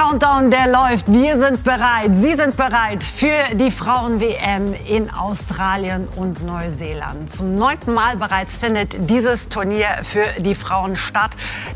Countdown, der läuft. Wir sind bereit. Sie sind bereit für die Frauen-WM in Australien und Neuseeland. Zum neunten Mal bereits findet dieses Turnier für die Frauen statt.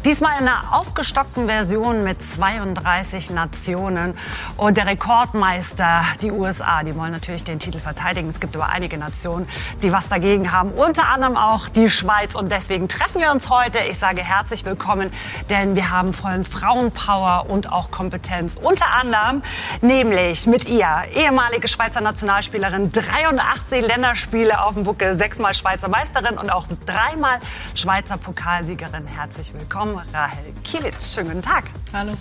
Diesmal in einer aufgestockten Version mit 32 Nationen. Und der Rekordmeister, die USA, die wollen natürlich den Titel verteidigen. Es gibt aber einige Nationen, die was dagegen haben. Unter anderem auch die Schweiz. Und deswegen treffen wir uns heute. Ich sage herzlich willkommen, denn wir haben vollen Frauenpower und auch Kompetenz. Unter anderem nämlich mit ihr, ehemalige Schweizer Nationalspielerin, 83 Länderspiele auf dem Buckel, sechsmal Schweizer Meisterin und auch dreimal Schweizer Pokalsiegerin. Herzlich willkommen, Rahel Kielitz. Schönen guten Tag. Hallo.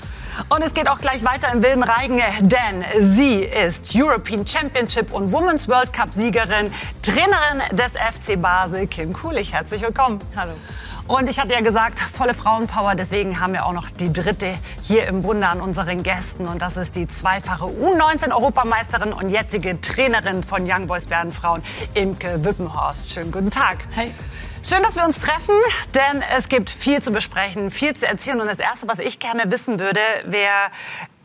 Und es geht auch gleich weiter im wilden Reigen, denn sie ist European Championship und Women's World Cup Siegerin, Trainerin des FC Basel, Kim Kulich. Herzlich willkommen. Hallo. Und ich hatte ja gesagt, volle Frauenpower. Deswegen haben wir auch noch die dritte hier im Bunde an unseren Gästen. Und das ist die zweifache U19-Europameisterin und jetzige Trainerin von Young Boys Bären Frauen, Imke Wippenhorst. Schönen guten Tag. Hey. Schön, dass wir uns treffen, denn es gibt viel zu besprechen, viel zu erzählen. Und das Erste, was ich gerne wissen würde, wäre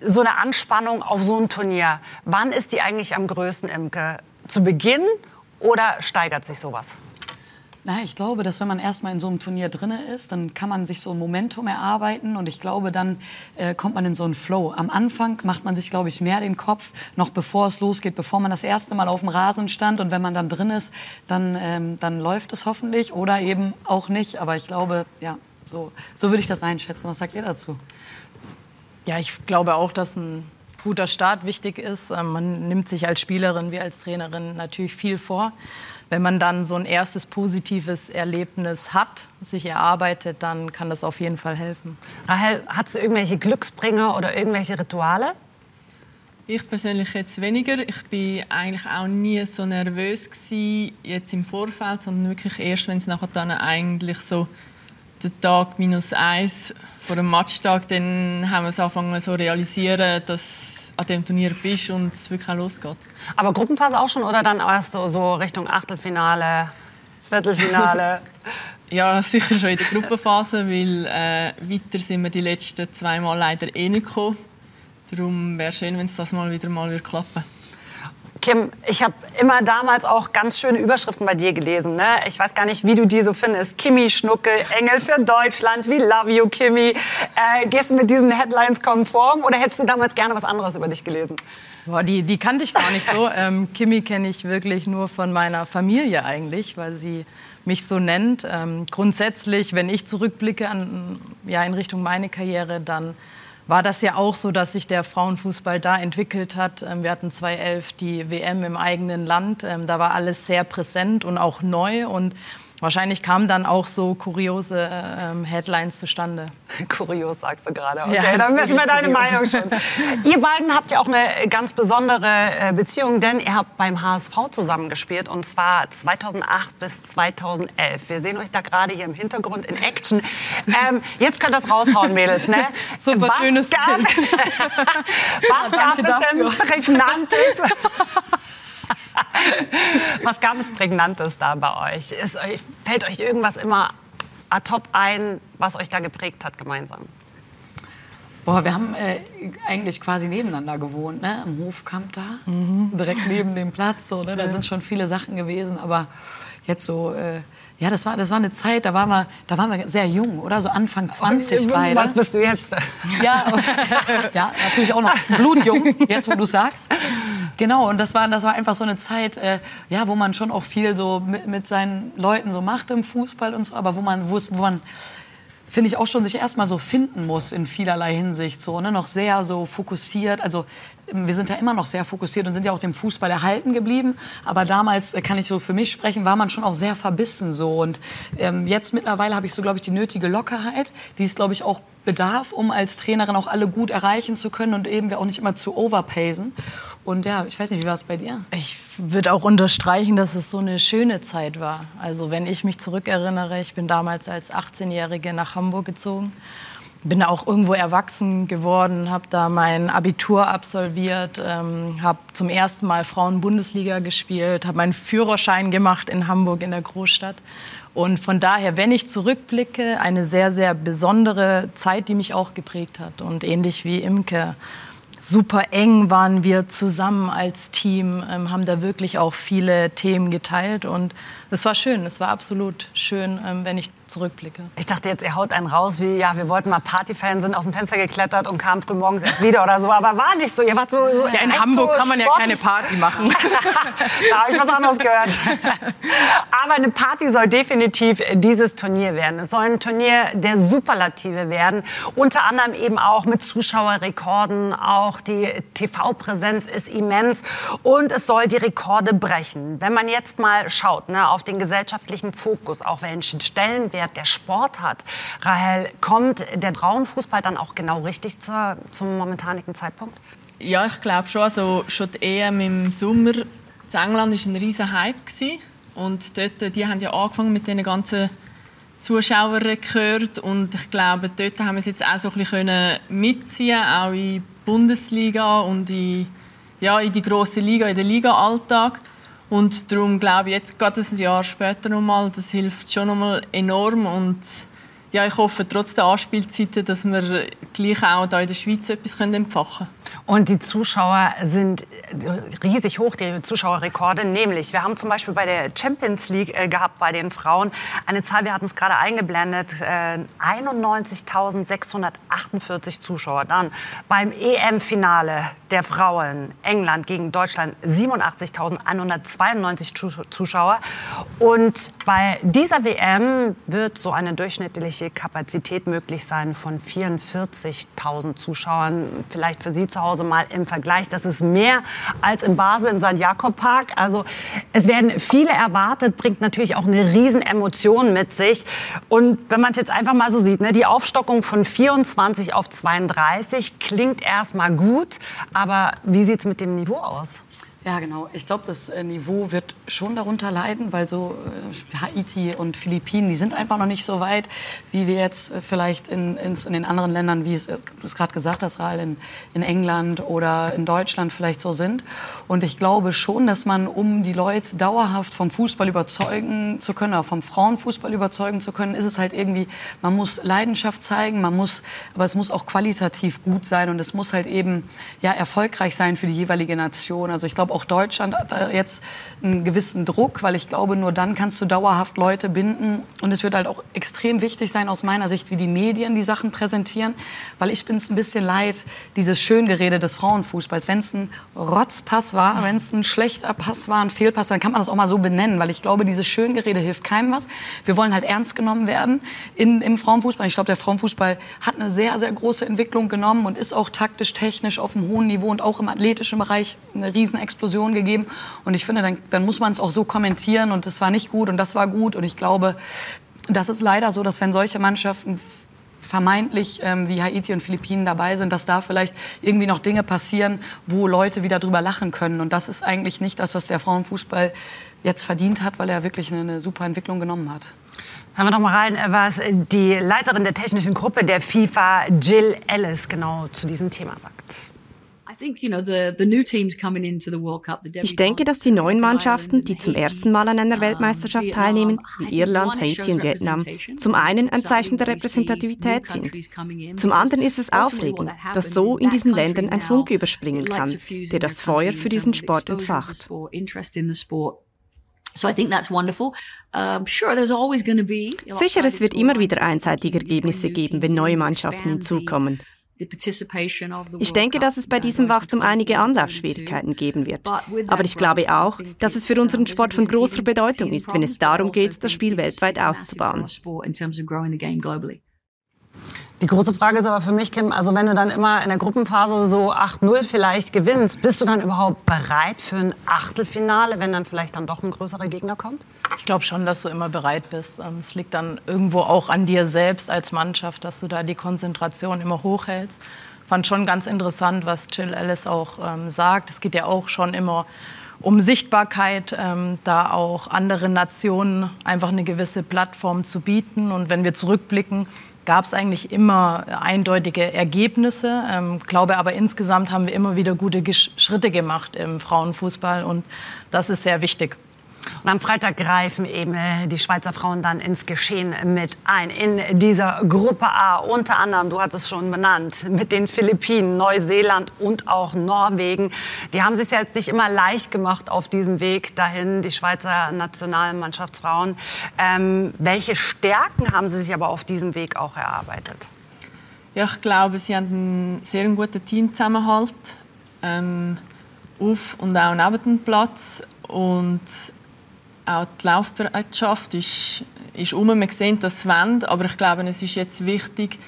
so eine Anspannung auf so ein Turnier. Wann ist die eigentlich am größten, Imke? Zu Beginn oder steigert sich sowas? Na, ich glaube, dass wenn man erstmal in so einem Turnier drin ist, dann kann man sich so ein Momentum erarbeiten und ich glaube, dann äh, kommt man in so einen Flow. Am Anfang macht man sich, glaube ich, mehr den Kopf, noch bevor es losgeht, bevor man das erste Mal auf dem Rasen stand und wenn man dann drin ist, dann, ähm, dann läuft es hoffentlich oder eben auch nicht. Aber ich glaube, ja, so, so würde ich das einschätzen. Was sagt ihr dazu? Ja, ich glaube auch, dass ein guter Start wichtig ist. Ähm, man nimmt sich als Spielerin wie als Trainerin natürlich viel vor wenn man dann so ein erstes positives Erlebnis hat, sich erarbeitet, dann kann das auf jeden Fall helfen. Rahel, hast du irgendwelche Glücksbringer oder irgendwelche Rituale? Ich persönlich jetzt weniger. Ich bin eigentlich auch nie so nervös gewesen, jetzt im Vorfeld, sondern wirklich erst, wenn es nachher dann eigentlich so der Tag minus eins vor dem Matchtag, dann haben wir es angefangen so realisieren, dass an dem Turnier bist und es wirklich auch losgeht. Aber Gruppenphase auch schon oder dann erst so, Richtung Achtelfinale, Viertelfinale? ja, sicher schon in der Gruppenphase, weil äh, weiter sind wir die letzten zwei Mal leider eh nicht gekommen. Darum wäre es schön, wenn es das mal wieder mal klappen würde. Kim, ich habe immer damals auch ganz schöne Überschriften bei dir gelesen. Ne? Ich weiß gar nicht, wie du die so findest. Kimi Schnuckel, Engel für Deutschland, we love you, Kimi. Äh, gehst du mit diesen Headlines konform oder hättest du damals gerne was anderes über dich gelesen? Boah, die, die kannte ich gar nicht so. Ähm, Kimi kenne ich wirklich nur von meiner Familie eigentlich, weil sie mich so nennt. Ähm, grundsätzlich, wenn ich zurückblicke an, ja, in Richtung meine Karriere, dann war das ja auch so, dass sich der Frauenfußball da entwickelt hat. Ähm, wir hatten 2011 die WM im eigenen Land. Ähm, da war alles sehr präsent und auch neu. Und Wahrscheinlich kamen dann auch so kuriose ähm, Headlines zustande. Kurios sagst du gerade. Okay, ja, dann wissen wir deine kurios. Meinung schon. ihr beiden habt ja auch eine ganz besondere äh, Beziehung, denn ihr habt beim HSV zusammengespielt und zwar 2008 bis 2011. Wir sehen euch da gerade hier im Hintergrund in Action. Ähm, jetzt könnt ihr das raushauen, Mädels. Ne? Super was schönes gab, Was gab es denn Prägnantes? Was gab es Prägnantes da bei euch? Ist, fällt euch irgendwas immer ad hoc ein, was euch da geprägt hat gemeinsam? Boah, wir haben äh, eigentlich quasi nebeneinander gewohnt, ne? Im Hofkamp da, mhm. direkt neben dem Platz. So, ne? Da sind schon viele Sachen gewesen, aber jetzt so äh, ja, das war, das war eine Zeit, da waren wir, da waren wir sehr jung, oder? So Anfang 20 beide. Was bist du jetzt? Ja, ja natürlich auch noch blutjung, jetzt wo du sagst. Genau, und das war, das war einfach so eine Zeit, äh, ja, wo man schon auch viel so mit, mit seinen Leuten so macht im Fußball und so, aber wo man, wo man finde ich auch schon sich erstmal so finden muss in vielerlei Hinsicht so ne noch sehr so fokussiert. Also ähm, wir sind ja immer noch sehr fokussiert und sind ja auch dem Fußball erhalten geblieben. Aber damals äh, kann ich so für mich sprechen war man schon auch sehr verbissen so. Und ähm, jetzt mittlerweile habe ich so glaube ich die nötige Lockerheit. Die ist glaube ich auch bedarf, um als Trainerin auch alle gut erreichen zu können und eben wir auch nicht immer zu overpacen. Und ja, ich weiß nicht, wie war es bei dir? Ich würde auch unterstreichen, dass es so eine schöne Zeit war. Also wenn ich mich zurückerinnere, ich bin damals als 18-Jährige nach Hamburg gezogen bin auch irgendwo erwachsen geworden, habe da mein Abitur absolviert, ähm, habe zum ersten Mal Frauen-Bundesliga gespielt, habe meinen Führerschein gemacht in Hamburg in der Großstadt. Und von daher, wenn ich zurückblicke, eine sehr, sehr besondere Zeit, die mich auch geprägt hat. Und ähnlich wie Imke, super eng waren wir zusammen als Team, ähm, haben da wirklich auch viele Themen geteilt. Und es war schön, es war absolut schön, ähm, wenn ich zurückblicke. Ich dachte jetzt, ihr haut einen raus wie, ja, wir wollten mal Partyfan, sind aus dem Fenster geklettert und kamen früh morgens erst wieder oder so. Aber war nicht so. Ihr wart so, so ja, in Hamburg so kann man ja keine Party machen. da habe ich was anderes gehört. Aber eine Party soll definitiv dieses Turnier werden. Es soll ein Turnier der Superlative werden. Unter anderem eben auch mit Zuschauerrekorden. Auch die TV-Präsenz ist immens. Und es soll die Rekorde brechen. Wenn man jetzt mal schaut ne, auf den gesellschaftlichen Fokus, auch welchen Stellenwert der Sport hat. Rahel, kommt der Frauenfußball dann auch genau richtig zur, zum momentanigen Zeitpunkt? Ja, ich glaube schon. Also schon die EM im Sommer in England war ein riesiger Hype. Und dort, die haben ja angefangen mit den ganzen Zuschauerrekord und ich glaube, dort haben wir es jetzt auch so ein bisschen mitziehen, auch in die Bundesliga und in, ja, in die große Liga, in den Liga-Alltag. Und darum glaube ich, jetzt gerade ein Jahr später nochmal, das hilft schon nochmal enorm. Und ja, ich hoffe trotz der Anspielzeiten, dass wir gleich auch hier in der Schweiz etwas entfachen können. Und die Zuschauer sind riesig hoch, die Zuschauerrekorde. Nämlich, wir haben zum Beispiel bei der Champions League äh, gehabt bei den Frauen eine Zahl, wir hatten es gerade eingeblendet, äh, 91.648 Zuschauer. Dann beim EM-Finale der Frauen England gegen Deutschland 87.192 Zuschauer. Und bei dieser WM wird so eine durchschnittliche Kapazität möglich sein von 44.000 Zuschauern. Vielleicht für Sie zu Hause mal im Vergleich. Das ist mehr als in Basel im St. Jakob Park. Also es werden viele erwartet, bringt natürlich auch eine riesen Emotion mit sich. Und wenn man es jetzt einfach mal so sieht, ne, die Aufstockung von 24 auf 32 klingt erstmal gut. Aber wie sieht es mit dem Niveau aus? Ja, genau. Ich glaube, das äh, Niveau wird schon darunter leiden, weil so äh, Haiti und Philippinen, die sind einfach noch nicht so weit, wie wir jetzt äh, vielleicht in, in, in den anderen Ländern, wie du es gerade gesagt hast, Rahl, in, in England oder in Deutschland vielleicht so sind. Und ich glaube schon, dass man, um die Leute dauerhaft vom Fußball überzeugen zu können, oder vom Frauenfußball überzeugen zu können, ist es halt irgendwie, man muss Leidenschaft zeigen, man muss, aber es muss auch qualitativ gut sein und es muss halt eben ja erfolgreich sein für die jeweilige Nation. Also ich glaube auch Deutschland hat jetzt einen gewissen Druck, weil ich glaube, nur dann kannst du dauerhaft Leute binden. Und es wird halt auch extrem wichtig sein aus meiner Sicht, wie die Medien die Sachen präsentieren, weil ich bin es ein bisschen leid, dieses Schöngerede des Frauenfußballs. Wenn es ein Rotzpass war, wenn es ein schlechter Pass war, ein Fehlpass, dann kann man das auch mal so benennen, weil ich glaube, dieses Schöngerede hilft keinem was. Wir wollen halt ernst genommen werden in, im Frauenfußball. Ich glaube, der Frauenfußball hat eine sehr, sehr große Entwicklung genommen und ist auch taktisch, technisch auf einem hohen Niveau und auch im athletischen Bereich eine Riesenexplosion Diskussion gegeben. Und ich finde, dann, dann muss man es auch so kommentieren und das war nicht gut und das war gut. Und ich glaube, das ist leider so, dass wenn solche Mannschaften vermeintlich ähm, wie Haiti und Philippinen dabei sind, dass da vielleicht irgendwie noch Dinge passieren, wo Leute wieder drüber lachen können. Und das ist eigentlich nicht das, was der Frauenfußball jetzt verdient hat, weil er wirklich eine, eine super Entwicklung genommen hat. Hören wir doch mal rein, was die Leiterin der technischen Gruppe der FIFA, Jill Ellis, genau zu diesem Thema sagt. Ich denke, dass die neuen Mannschaften, die zum ersten Mal an einer Weltmeisterschaft teilnehmen, wie Irland, Haiti und Vietnam, zum einen ein Zeichen der Repräsentativität sind. Zum anderen ist es aufregend, dass so in diesen Ländern ein Funke überspringen kann, der das Feuer für diesen Sport entfacht. Sicher, es wird immer wieder einseitige Ergebnisse geben, wenn neue Mannschaften hinzukommen. Ich denke, dass es bei diesem Wachstum einige Anlaufschwierigkeiten geben wird. Aber ich glaube auch, dass es für unseren Sport von großer Bedeutung ist, wenn es darum geht, das Spiel weltweit auszubauen. Die große Frage ist aber für mich, Kim, also wenn du dann immer in der Gruppenphase so 8-0 vielleicht gewinnst, bist du dann überhaupt bereit für ein Achtelfinale, wenn dann vielleicht dann doch ein größerer Gegner kommt? Ich glaube schon, dass du immer bereit bist. Ähm, es liegt dann irgendwo auch an dir selbst als Mannschaft, dass du da die Konzentration immer hochhältst. Ich fand schon ganz interessant, was Jill Ellis auch ähm, sagt. Es geht ja auch schon immer um Sichtbarkeit, ähm, da auch anderen Nationen einfach eine gewisse Plattform zu bieten. Und wenn wir zurückblicken, gab es eigentlich immer eindeutige Ergebnisse. Ähm, glaube aber insgesamt haben wir immer wieder gute Schritte gemacht im Frauenfußball und das ist sehr wichtig. Und am Freitag greifen eben äh, die Schweizer Frauen dann ins Geschehen mit ein. In dieser Gruppe A, unter anderem, du hattest es schon benannt, mit den Philippinen, Neuseeland und auch Norwegen. Die haben sich jetzt nicht immer leicht gemacht auf diesem Weg dahin, die Schweizer Nationalmannschaftsfrauen. Ähm, welche Stärken haben sie sich aber auf diesem Weg auch erarbeitet? Ja, ich glaube, sie haben einen sehr guten Teamzusammenhalt ähm, auf und auch neben dem Platz. Und auch die Laufbereitschaft ist, ist um. Man sieht das Wend, aber ich glaube, es ist jetzt wichtig,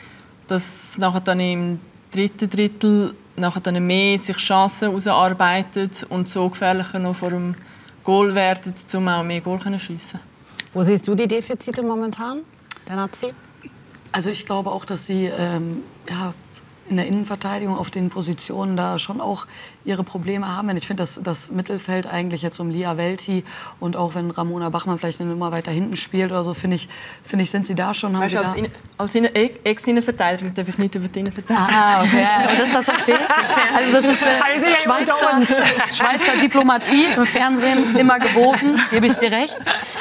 dass nachher dann im dritten Drittel nachher dann mehr sich Chancen herausarbeitet und so gefährlicher noch vor dem Goal werden, um auch mehr Goal zu schiessen. Wo siehst du die Defizite momentan, der Nazi? Also ich glaube auch, dass sie ähm, ja, in der Innenverteidigung auf den Positionen da schon auch ihre Probleme haben. Ich finde, dass das Mittelfeld eigentlich jetzt um Lia Welti und auch wenn Ramona Bachmann vielleicht eine Nummer weiter hinten spielt oder so, finde ich, finde ich, sind sie da schon. Weißt, als, als Ex-Innenverteidigung darf ich nicht über die Innenverteidigung Ah, okay. Und das, das verstehe Also das ist äh, Schweizer, Schweizer Diplomatie im Fernsehen immer geboten, gebe ich dir recht.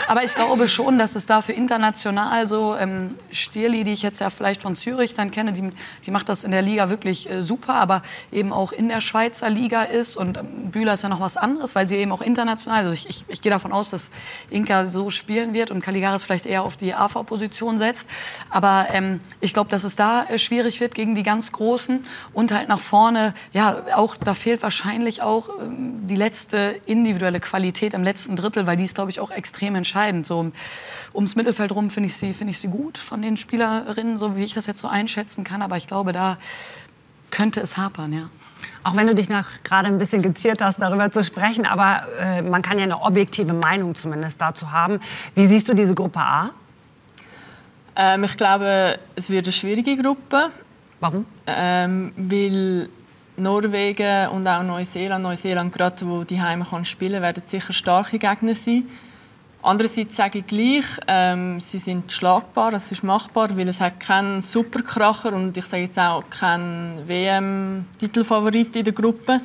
Aber ich glaube schon, dass es dafür international so ähm, Stierli, die ich jetzt ja vielleicht von Zürich dann kenne, die, die macht das in der Liga wirklich äh, super, aber eben auch in der Schweizer Liga Liga ist. Und ähm, Bühler ist ja noch was anderes, weil sie eben auch international, also ich, ich, ich gehe davon aus, dass Inka so spielen wird und Caligaris vielleicht eher auf die AV-Position setzt. Aber ähm, ich glaube, dass es da äh, schwierig wird gegen die ganz Großen und halt nach vorne, ja, auch, da fehlt wahrscheinlich auch ähm, die letzte individuelle Qualität im letzten Drittel, weil die ist, glaube ich, auch extrem entscheidend. So um, ums Mittelfeld rum finde ich, sie, finde ich sie gut von den Spielerinnen, so wie ich das jetzt so einschätzen kann. Aber ich glaube, da könnte es hapern, ja. Auch wenn du dich noch gerade ein bisschen geziert hast, darüber zu sprechen, aber äh, man kann ja eine objektive Meinung zumindest dazu haben. Wie siehst du diese Gruppe A? Ähm, ich glaube, es wird eine schwierige Gruppe. Warum? Ähm, weil Norwegen und auch Neuseeland, Neuseeland gerade, wo die Heime spielen, werden sicher starke Gegner sein. Andererseits sage ich gleich, ähm, sie sind schlagbar, es ist machbar, weil es hat keinen Superkracher und ich sage jetzt auch keinen WM-Titelfavorit in der Gruppe.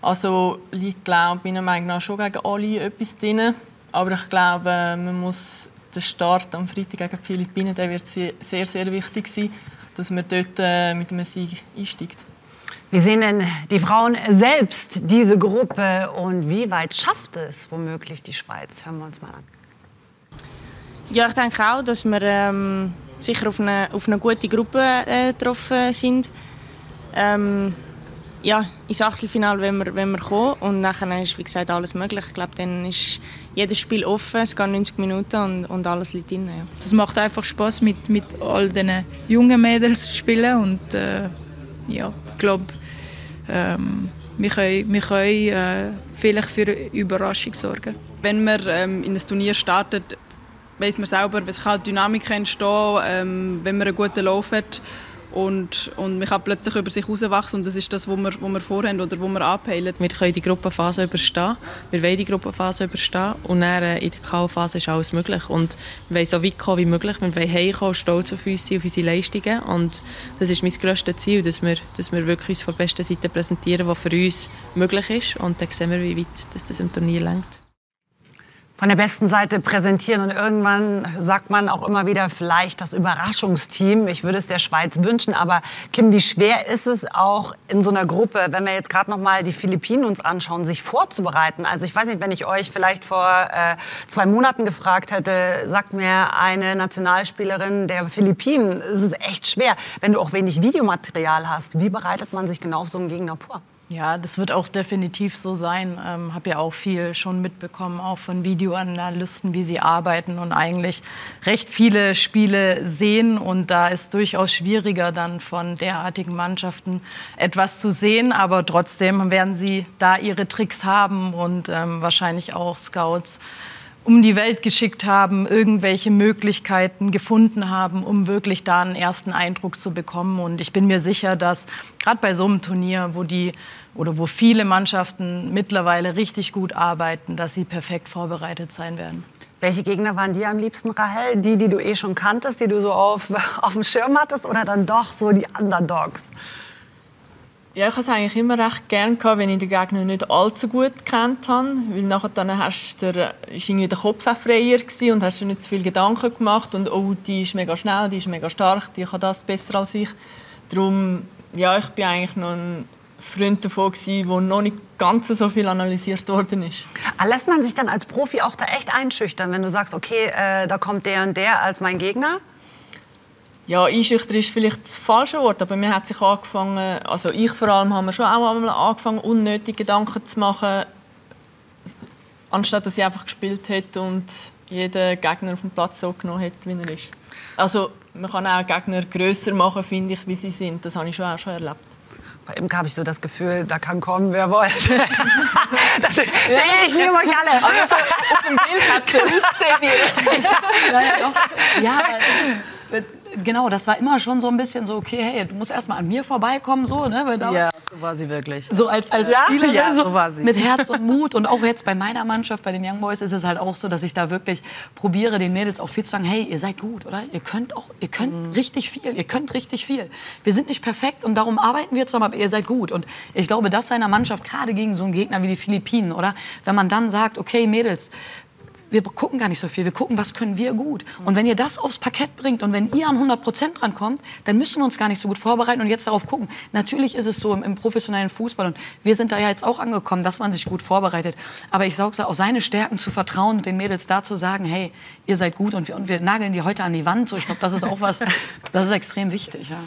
Also liegt, glaube meiner Meinung nach schon gegen alle etwas drin. Aber ich glaube, man muss den Start am Freitag gegen die Philippinen, der wird sehr, sehr wichtig sein, dass man dort äh, mit einem Sieg einsteigt. Wie sehen denn die Frauen selbst diese Gruppe und wie weit schafft es womöglich die Schweiz? Hören wir uns mal an. Ja, ich denke auch, dass wir ähm, sicher auf eine, auf eine gute Gruppe äh, getroffen sind. Ähm, ja, ins Achtelfinale wenn wir, wenn wir kommen und nachher ist wie gesagt alles möglich. Ich glaube, dann ist jedes Spiel offen, es geht 90 Minuten und, und alles liegt drin. Ja. Das macht einfach Spaß mit, mit all diesen jungen Mädels zu spielen und äh, ja, ich glaube, ähm, wir können, wir können äh, vielleicht für eine Überraschung sorgen. Wenn man ähm, in ein Turnier startet, weiß man selber, es kann Dynamik entstehen, ähm, wenn man einen guten Lauf hat und, und man kann plötzlich über sich herauswachsen und das ist das, was wir, was wir vorhaben oder was wir anpeilen. Wir können die Gruppenphase überstehen, wir wollen die Gruppenphase überstehen und dann äh, in der K.O.-Phase ist alles möglich. Und wir wollen so weit kommen wie möglich, wir wollen heimkommen, stolz auf uns sein, auf unsere Leistungen. Und das ist mein grösstes Ziel, dass wir, dass wir wirklich uns von der besten Seite präsentieren, was für uns möglich ist. Und dann sehen wir, wie weit das, das im Turnier lenkt von der besten Seite präsentieren. Und irgendwann sagt man auch immer wieder vielleicht das Überraschungsteam. Ich würde es der Schweiz wünschen. Aber Kim, wie schwer ist es auch in so einer Gruppe, wenn wir jetzt gerade noch mal die Philippinen uns anschauen, sich vorzubereiten? Also ich weiß nicht, wenn ich euch vielleicht vor äh, zwei Monaten gefragt hätte, sagt mir eine Nationalspielerin der Philippinen, es ist echt schwer, wenn du auch wenig Videomaterial hast. Wie bereitet man sich genau auf so einen Gegner vor? Ja, das wird auch definitiv so sein. Ähm, habe ja auch viel schon mitbekommen, auch von Videoanalysten, wie sie arbeiten und eigentlich recht viele Spiele sehen. Und da ist durchaus schwieriger, dann von derartigen Mannschaften etwas zu sehen. Aber trotzdem werden sie da ihre Tricks haben und ähm, wahrscheinlich auch Scouts um die Welt geschickt haben, irgendwelche Möglichkeiten gefunden haben, um wirklich da einen ersten Eindruck zu bekommen. Und ich bin mir sicher, dass gerade bei so einem Turnier, wo die oder wo viele Mannschaften mittlerweile richtig gut arbeiten, dass sie perfekt vorbereitet sein werden. Welche Gegner waren dir am liebsten, Rahel? Die, die du eh schon kanntest, die du so auf, auf dem Schirm hattest oder dann doch so die Underdogs? Ja, ich habe es eigentlich immer recht gerne gehabt, wenn ich den Gegner nicht allzu gut kennt habe, weil nachher dann hast der, ist irgendwie der Kopf auch freier gewesen und hast dir nicht zu viel Gedanken gemacht und oh, die ist mega schnell, die ist mega stark, die kann das besser als ich. Darum, ja, ich bin eigentlich noch ein Freund davon gewesen, wo noch nicht ganz so viel analysiert worden ist. Ah, lässt man sich dann als Profi auch da echt einschüchtern, wenn du sagst, okay, äh, da kommt der und der als mein Gegner? Ja, einschüchtern ist vielleicht das falsche Wort, aber mir hat sich angefangen, also ich vor allem, haben wir schon auch einmal angefangen, unnötige Gedanken zu machen, anstatt dass ich einfach gespielt hätte und jeden Gegner auf dem Platz so genommen hätte, wie er ist. Also man kann auch Gegner größer machen, finde ich, wie sie sind. Das habe ich schon auch schon erlebt. Bei Imke habe ich so das Gefühl, da kann kommen, wer will. das, ja, ich nehme euch alle. Also, auf dem Bild hat sie ja, ja, doch. ja, das ist, genau, das war immer schon so ein bisschen so, okay, hey, du musst erst mal an mir vorbeikommen, so, ne? Weil da ja, so war sie wirklich. So als, als ja? Spielerin, ja, so war sie. mit Herz und Mut. Und auch jetzt bei meiner Mannschaft, bei den Young Boys, ist es halt auch so, dass ich da wirklich probiere, den Mädels auch viel zu sagen, hey, ihr seid gut, oder? Ihr könnt auch, ihr könnt mhm. richtig viel, ihr könnt richtig viel. Wir sind nicht perfekt und darum arbeiten wir zusammen, aber ihr seid gut. Und ich glaube, das seiner Mannschaft, gerade gegen so einen Gegner wie die Philippinen, oder? Wenn man dann sagt, okay, Mädels, wir gucken gar nicht so viel. Wir gucken, was können wir gut. Und wenn ihr das aufs Parkett bringt und wenn ihr an 100 Prozent drankommt, dann müssen wir uns gar nicht so gut vorbereiten und jetzt darauf gucken. Natürlich ist es so im, im, professionellen Fußball und wir sind da ja jetzt auch angekommen, dass man sich gut vorbereitet. Aber ich sage auch seine Stärken zu vertrauen und den Mädels da zu sagen, hey, ihr seid gut und wir, und wir nageln die heute an die Wand. So, ich glaube, das ist auch was, das ist extrem wichtig. Ja.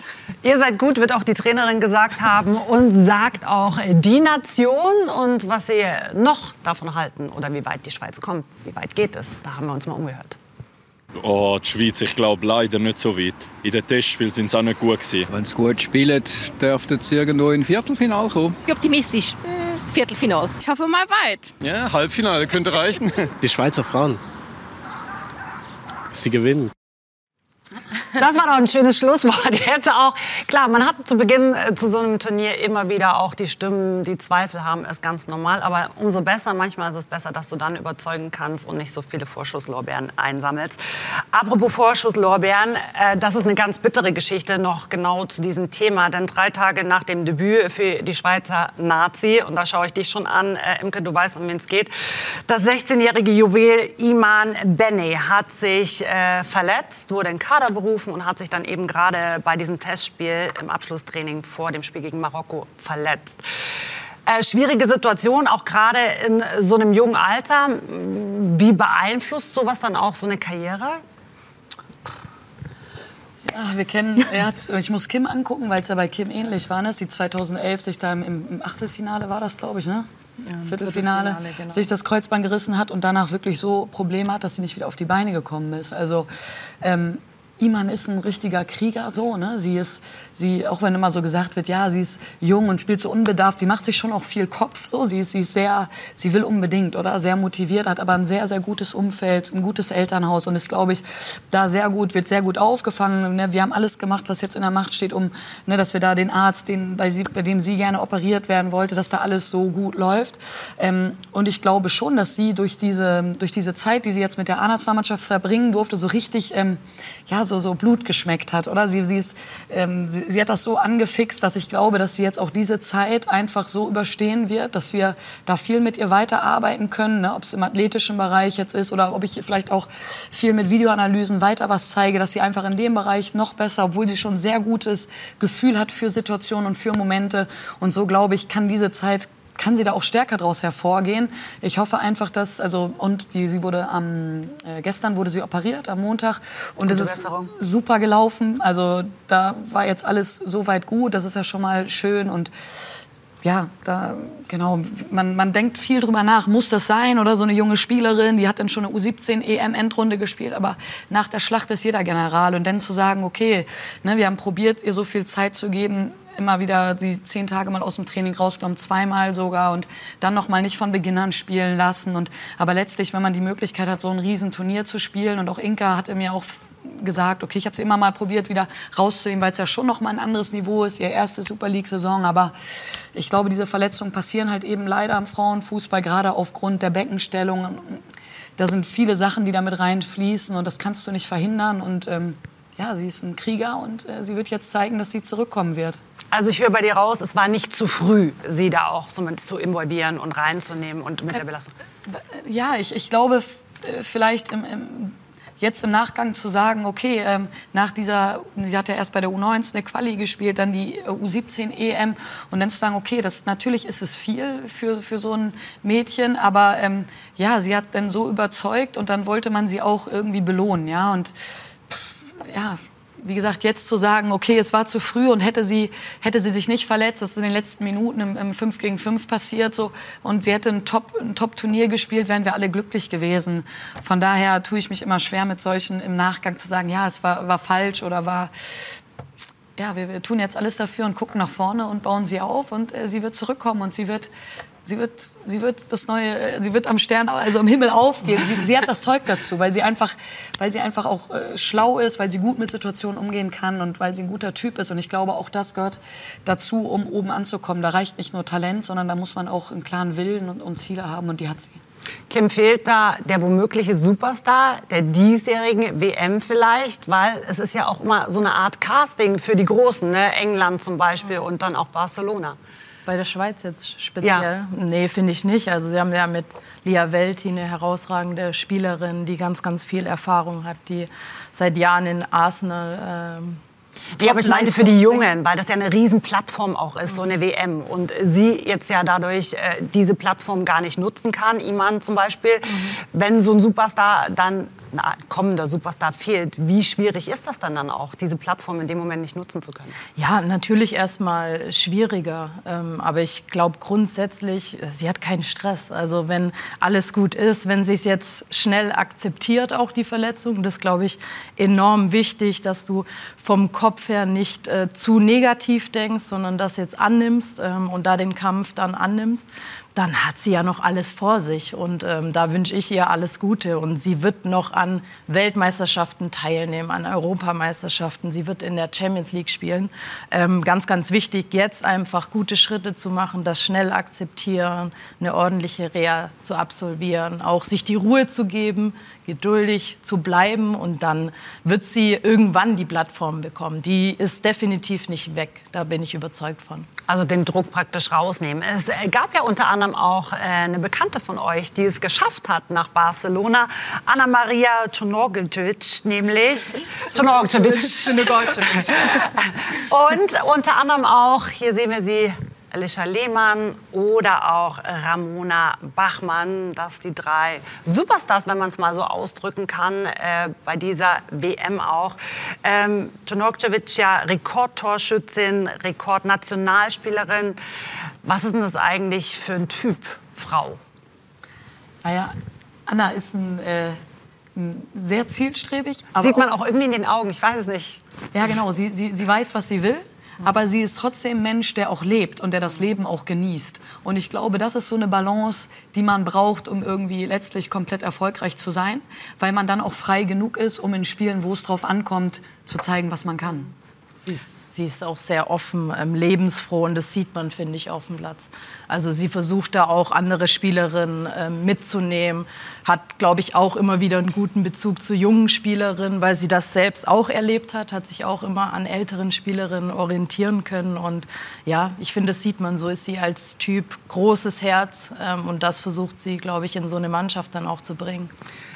Ihr seid gut, wird auch die Trainerin gesagt haben und sagt auch die Nation und was sie noch davon halten oder wie weit die Schweiz kommt, wie weit geht es? Da haben wir uns mal umgehört. Oh, die Schweiz, ich glaube leider nicht so weit. In den Testspielen sind sie auch nicht gut gewesen. Wenn sie gut spielen, dürften sie irgendwo in Viertelfinal kommen. Ich bin optimistisch. Hm, Viertelfinal. Ich hoffe mal weit. Ja, Halbfinale könnte reichen. Die Schweizer Frauen. Sie gewinnen. Das war doch ein schönes Schlusswort. Jetzt auch, klar, man hat zu Beginn äh, zu so einem Turnier immer wieder auch die Stimmen, die Zweifel haben, ist ganz normal. Aber umso besser, manchmal ist es besser, dass du dann überzeugen kannst und nicht so viele Vorschusslorbeeren einsammelst. Apropos Vorschusslorbeeren, äh, das ist eine ganz bittere Geschichte noch genau zu diesem Thema. Denn drei Tage nach dem Debüt für die Schweizer Nazi, und da schaue ich dich schon an, äh, Imke, du weißt, um wen es geht, das 16-jährige Juwel Iman Bene hat sich äh, verletzt, wurde in Kader berufen und hat sich dann eben gerade bei diesem Testspiel im Abschlusstraining vor dem Spiel gegen Marokko verletzt. Äh, schwierige Situation, auch gerade in so einem jungen Alter. Wie beeinflusst sowas dann auch so eine Karriere? Ja, wir kennen, ich muss Kim angucken, weil es ja bei Kim ähnlich war, ne? Sie 2011 sich da im, im Achtelfinale war das, glaube ich, ne? Ja, Viertelfinale, Viertelfinale genau. sich das Kreuzband gerissen hat und danach wirklich so Probleme hat, dass sie nicht wieder auf die Beine gekommen ist. Also ähm, Iman ist ein richtiger Krieger, so, ne? Sie ist, sie, auch wenn immer so gesagt wird, ja, sie ist jung und spielt so unbedarft, sie macht sich schon auch viel Kopf, so. Sie ist, sie ist sehr, sie will unbedingt, oder? Sehr motiviert, hat aber ein sehr, sehr gutes Umfeld, ein gutes Elternhaus und ist, glaube ich, da sehr gut, wird sehr gut aufgefangen. Ne? Wir haben alles gemacht, was jetzt in der Macht steht, um, ne, dass wir da den Arzt, den, bei, sie, bei dem sie gerne operiert werden wollte, dass da alles so gut läuft. Ähm, und ich glaube schon, dass sie durch diese, durch diese Zeit, die sie jetzt mit der A-Nationalmannschaft verbringen durfte, so richtig, ähm, ja, so, so Blut geschmeckt hat, oder? Sie, sie, ist, ähm, sie, sie, hat das so angefixt, dass ich glaube, dass sie jetzt auch diese Zeit einfach so überstehen wird, dass wir da viel mit ihr weiterarbeiten können, ne? ob es im athletischen Bereich jetzt ist oder ob ich vielleicht auch viel mit Videoanalysen weiter was zeige, dass sie einfach in dem Bereich noch besser, obwohl sie schon sehr gutes Gefühl hat für Situationen und für Momente. Und so glaube ich, kann diese Zeit kann sie da auch stärker daraus hervorgehen. Ich hoffe einfach, dass also und die, sie wurde am äh, gestern wurde sie operiert am Montag. Und es ist super gelaufen. Also da war jetzt alles so weit gut. Das ist ja schon mal schön. Und ja, da, genau, man, man denkt viel drüber nach, muss das sein? Oder so eine junge Spielerin, die hat dann schon eine U17 EM-Endrunde gespielt, aber nach der Schlacht ist jeder General. Und dann zu sagen, okay, ne, wir haben probiert, ihr so viel Zeit zu geben, immer wieder sie zehn Tage mal aus dem Training rausgenommen, zweimal sogar und dann noch mal nicht von Beginn an spielen lassen. Und aber letztlich, wenn man die Möglichkeit hat, so ein Riesenturnier zu spielen und auch Inka hatte mir auch gesagt, okay, ich habe es immer mal probiert, wieder rauszunehmen, weil es ja schon noch mal ein anderes Niveau ist, ihr erste Super League-Saison. Aber ich glaube, diese Verletzungen passieren halt eben leider im Frauenfußball, gerade aufgrund der Beckenstellung da sind viele Sachen, die damit reinfließen und das kannst du nicht verhindern. Und ähm, ja, sie ist ein Krieger und äh, sie wird jetzt zeigen, dass sie zurückkommen wird. Also ich höre bei dir raus, es war nicht zu früh, sie da auch so mit zu involvieren und reinzunehmen und mit der Belastung. Ja, ich, ich glaube vielleicht im, im jetzt im Nachgang zu sagen, okay, ähm, nach dieser, sie hat ja erst bei der U19 eine Quali gespielt, dann die äh, U17 EM und dann zu sagen, okay, das natürlich ist es viel für, für so ein Mädchen, aber ähm, ja, sie hat dann so überzeugt und dann wollte man sie auch irgendwie belohnen, ja und ja, wie gesagt, jetzt zu sagen, okay, es war zu früh und hätte sie, hätte sie sich nicht verletzt, das ist in den letzten Minuten im, im 5 gegen 5 passiert so, und sie hätte ein Top, Top-Turnier gespielt, wären wir alle glücklich gewesen. Von daher tue ich mich immer schwer mit solchen im Nachgang zu sagen, ja, es war, war falsch oder war, ja, wir, wir tun jetzt alles dafür und gucken nach vorne und bauen sie auf und äh, sie wird zurückkommen und sie wird sie wird, sie wird das neue, sie wird am Stern, also am Himmel aufgehen. Sie, sie hat das Zeug dazu, weil sie einfach, weil sie einfach auch äh, schlau ist, weil sie gut mit Situationen umgehen kann und weil sie ein guter Typ ist. Und ich glaube, auch das gehört dazu, um oben anzukommen. Da reicht nicht nur Talent, sondern da muss man auch einen klaren Willen und, und Ziele haben und die hat sie. Kim, fehlt da der womögliche Superstar der diesjährigen WM vielleicht? Weil es ist ja auch immer so eine Art Casting für die Großen, ne? England zum Beispiel und dann auch Barcelona. Bei der Schweiz jetzt speziell? Ja. Nee, finde ich nicht. Also sie haben ja mit Lia Welti eine herausragende Spielerin, die ganz, ganz viel Erfahrung hat, die seit Jahren in Arsenal ähm, Nee, aber ich meinte für die Jungen, weil das ja eine Riesenplattform auch ist, so eine WM. Und sie jetzt ja dadurch äh, diese Plattform gar nicht nutzen kann, Iman zum Beispiel. Mhm. Wenn so ein Superstar dann ein kommender Superstar fehlt, wie schwierig ist das dann dann auch, diese Plattform in dem Moment nicht nutzen zu können? Ja, natürlich erstmal schwieriger. Ähm, aber ich glaube grundsätzlich, sie hat keinen Stress. Also wenn alles gut ist, wenn sie es jetzt schnell akzeptiert, auch die Verletzung, das glaube ich enorm wichtig, dass du vom Kopf her nicht äh, zu negativ denkst, sondern das jetzt annimmst ähm, und da den Kampf dann annimmst dann hat sie ja noch alles vor sich. Und ähm, da wünsche ich ihr alles Gute. Und sie wird noch an Weltmeisterschaften teilnehmen, an Europameisterschaften. Sie wird in der Champions League spielen. Ähm, ganz, ganz wichtig, jetzt einfach gute Schritte zu machen, das schnell akzeptieren, eine ordentliche Reha zu absolvieren, auch sich die Ruhe zu geben, geduldig zu bleiben. Und dann wird sie irgendwann die Plattform bekommen. Die ist definitiv nicht weg. Da bin ich überzeugt von. Also den Druck praktisch rausnehmen. Es äh, gab ja unter anderem auch äh, eine Bekannte von euch, die es geschafft hat nach Barcelona, Anna Maria Czornogcevic, nämlich Czornogcevic. Und unter anderem auch, hier sehen wir sie, Alicia Lehmann oder auch Ramona Bachmann. Das die drei Superstars, wenn man es mal so ausdrücken kann, äh, bei dieser WM auch. Ähm, Czonokcevic ja Rekordtorschützin, Rekordnationalspielerin. Was ist denn das eigentlich für ein Typ Frau? Naja, Anna ist ein... Äh sehr zielstrebig. Sieht man auch irgendwie in den Augen, ich weiß es nicht. Ja, genau. Sie, sie, sie weiß, was sie will aber sie ist trotzdem Mensch, der auch lebt und der das Leben auch genießt. Und ich glaube, das ist so eine Balance, die man braucht, um irgendwie letztlich komplett erfolgreich zu sein, weil man dann auch frei genug ist, um in Spielen, wo es drauf ankommt, zu zeigen, was man kann. Ist, sie ist auch sehr offen, ähm, lebensfroh und das sieht man, finde ich, auf dem Platz. Also sie versucht da auch andere Spielerinnen äh, mitzunehmen, hat, glaube ich, auch immer wieder einen guten Bezug zu jungen Spielerinnen, weil sie das selbst auch erlebt hat, hat sich auch immer an älteren Spielerinnen orientieren können. Und ja, ich finde, das sieht man, so ist sie als Typ, großes Herz ähm, und das versucht sie, glaube ich, in so eine Mannschaft dann auch zu bringen.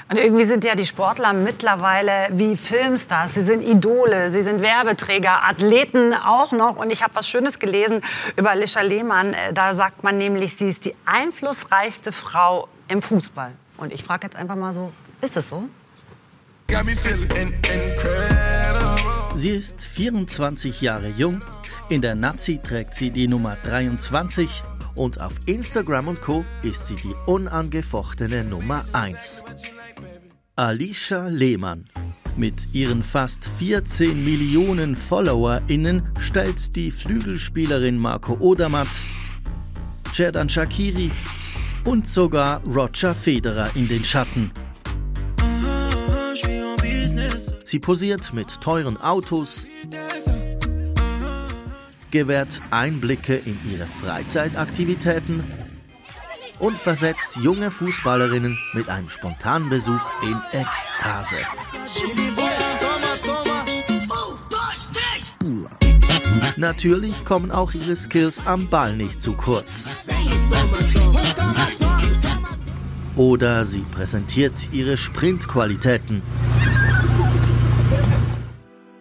Und irgendwie sind ja die Sportler mittlerweile wie Filmstars. Sie sind Idole, sie sind Werbeträger, Athleten auch noch. Und ich habe was Schönes gelesen über Alicia Lehmann. Äh, da sagt man nämlich, sie ist die einflussreichste Frau im Fußball. Und ich frage jetzt einfach mal so, ist es so? Sie ist 24 Jahre jung. In der Nazi trägt sie die Nummer 23 und auf Instagram und Co. ist sie die unangefochtene Nummer 1. Alicia Lehmann. Mit ihren fast 14 Millionen FollowerInnen stellt die Flügelspielerin Marco Odermatt, Cerdan Shakiri und sogar Roger Federer in den Schatten. Sie posiert mit teuren Autos, gewährt Einblicke in ihre Freizeitaktivitäten und versetzt junge Fußballerinnen mit einem spontanen Besuch in Ekstase. Natürlich kommen auch ihre Skills am Ball nicht zu kurz. Oder sie präsentiert ihre Sprintqualitäten.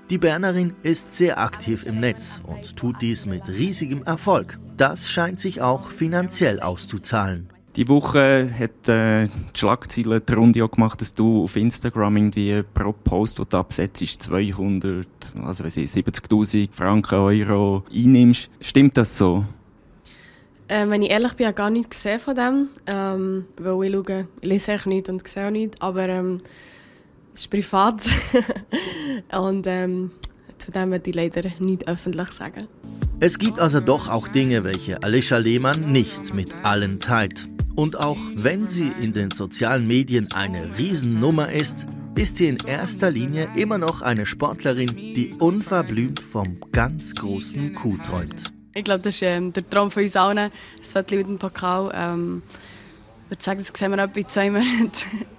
Die Bernerin ist sehr aktiv im Netz und tut dies mit riesigem Erfolg. Das scheint sich auch finanziell auszuzahlen. Die Woche hat äh, die Schlagzeile die Runde gemacht, dass du auf Instagram irgendwie pro Post, den du absetzt, 200, also weiß ich, 70.000 Franken, Euro einnimmst. Stimmt das so? Ähm, wenn ich ehrlich bin, habe ich gar nichts gesehen von dem. Ähm, weil ich schaue, ich lese echt nichts und sehe auch nichts. Aber ähm, es ist privat. und ähm, zu dem werde ich leider nicht öffentlich sagen. Es gibt also doch auch Dinge, welche Alicia Lehmann nicht mit allen teilt. Und auch wenn sie in den sozialen Medien eine Riesennummer ist, ist sie in erster Linie immer noch eine Sportlerin, die unverblümt vom ganz großen Kuh träumt. Ich glaube, das ist ähm, der Traum von uns allen. Das Viertel mit dem Pokal. Ähm, ich würde sagen, das sehen wir etwa in zwei Monaten.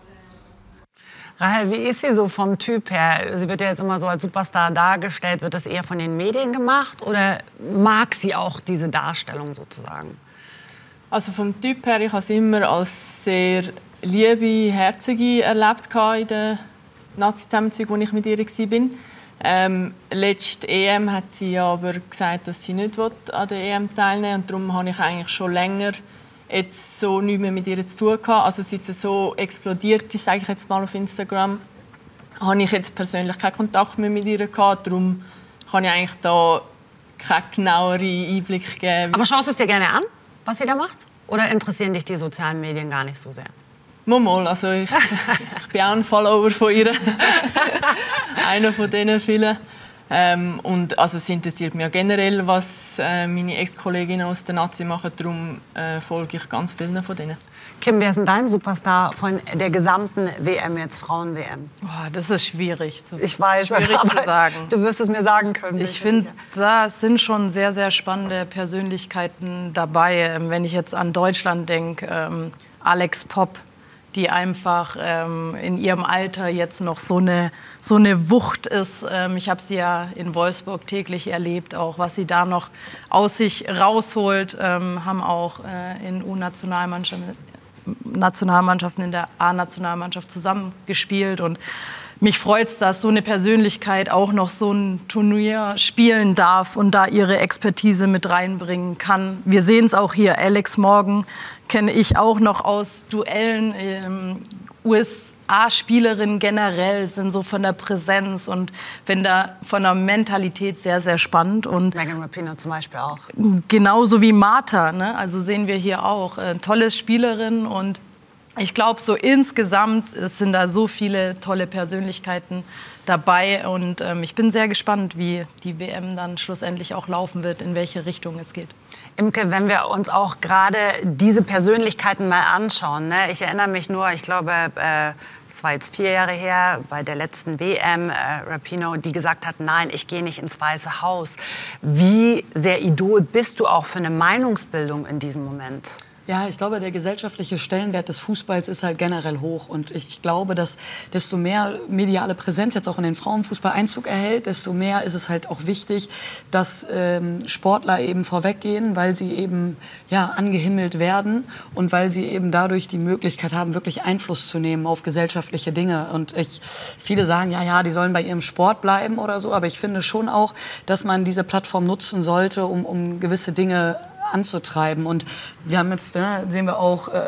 Rahel, wie ist sie so vom Typ her? Sie wird ja jetzt immer so als Superstar dargestellt. Wird das eher von den Medien gemacht oder mag sie auch diese Darstellung sozusagen? Also vom Typ her, ich habe sie immer als sehr liebe, herzige erlebt in den Nazi-Zusammenzügen, wo ich mit ihr war. Ähm, letzte EM hat sie aber gesagt, dass sie nicht an der EM teilnehmen will. Und darum habe ich eigentlich schon länger jetzt so nichts mehr mit ihr zu tun gehabt. Also seit sie so explodiert ist, sage ich jetzt mal auf Instagram, habe ich jetzt persönlich keinen Kontakt mehr mit ihr gehabt. Darum kann ich eigentlich da keinen genaueren Einblick geben. Aber schaust du es dir gerne an? was sie da macht? Oder interessieren dich die sozialen Medien gar nicht so sehr? Mal, also ich, ich bin auch ein Follower von ihr. Einer von diesen vielen. Ähm, und also es interessiert mich generell, was äh, meine Ex-Kolleginnen aus der Nazi machen. Darum äh, folge ich ganz vielen von denen. Kim, wer ist denn dein Superstar von der gesamten WM, jetzt Frauen-WM? Oh, das ist schwierig zu, ich weiß, schwierig zu sagen. Du wirst es mir sagen können. Ich finde, da sind schon sehr, sehr spannende Persönlichkeiten dabei. Ähm, wenn ich jetzt an Deutschland denke, ähm, Alex Popp, die einfach ähm, in ihrem Alter jetzt noch so eine, so eine Wucht ist. Ähm, ich habe sie ja in Wolfsburg täglich erlebt, auch was sie da noch aus sich rausholt, ähm, haben auch äh, in U-Nationalmannschaften Nationalmannschaften in der A-Nationalmannschaft zusammengespielt und mich freut es, dass so eine Persönlichkeit auch noch so ein Turnier spielen darf und da ihre Expertise mit reinbringen kann. Wir sehen es auch hier. Alex Morgan kenne ich auch noch aus Duellen. Ähm, USA-Spielerinnen generell sind so von der Präsenz und wenn da von der Mentalität sehr, sehr spannend. Und Megan Rapinoe zum Beispiel auch. Genauso wie Martha. Ne? Also sehen wir hier auch. Äh, tolle Spielerin und ich glaube, so insgesamt sind da so viele tolle Persönlichkeiten dabei. Und ähm, ich bin sehr gespannt, wie die WM dann schlussendlich auch laufen wird, in welche Richtung es geht. Imke, wenn wir uns auch gerade diese Persönlichkeiten mal anschauen. Ne? Ich erinnere mich nur, ich glaube, äh, es war jetzt vier Jahre her, bei der letzten WM, äh, Rapino, die gesagt hat, nein, ich gehe nicht ins Weiße Haus. Wie sehr Idol bist du auch für eine Meinungsbildung in diesem Moment? Ja, ich glaube, der gesellschaftliche Stellenwert des Fußballs ist halt generell hoch. Und ich glaube, dass desto mehr mediale Präsenz jetzt auch in den Frauenfußball Einzug erhält, desto mehr ist es halt auch wichtig, dass ähm, Sportler eben vorweggehen, weil sie eben ja, angehimmelt werden und weil sie eben dadurch die Möglichkeit haben, wirklich Einfluss zu nehmen auf gesellschaftliche Dinge. Und ich, viele sagen, ja, ja, die sollen bei ihrem Sport bleiben oder so. Aber ich finde schon auch, dass man diese Plattform nutzen sollte, um, um gewisse Dinge anzutreiben. Und wir haben jetzt, ne, sehen wir auch, äh,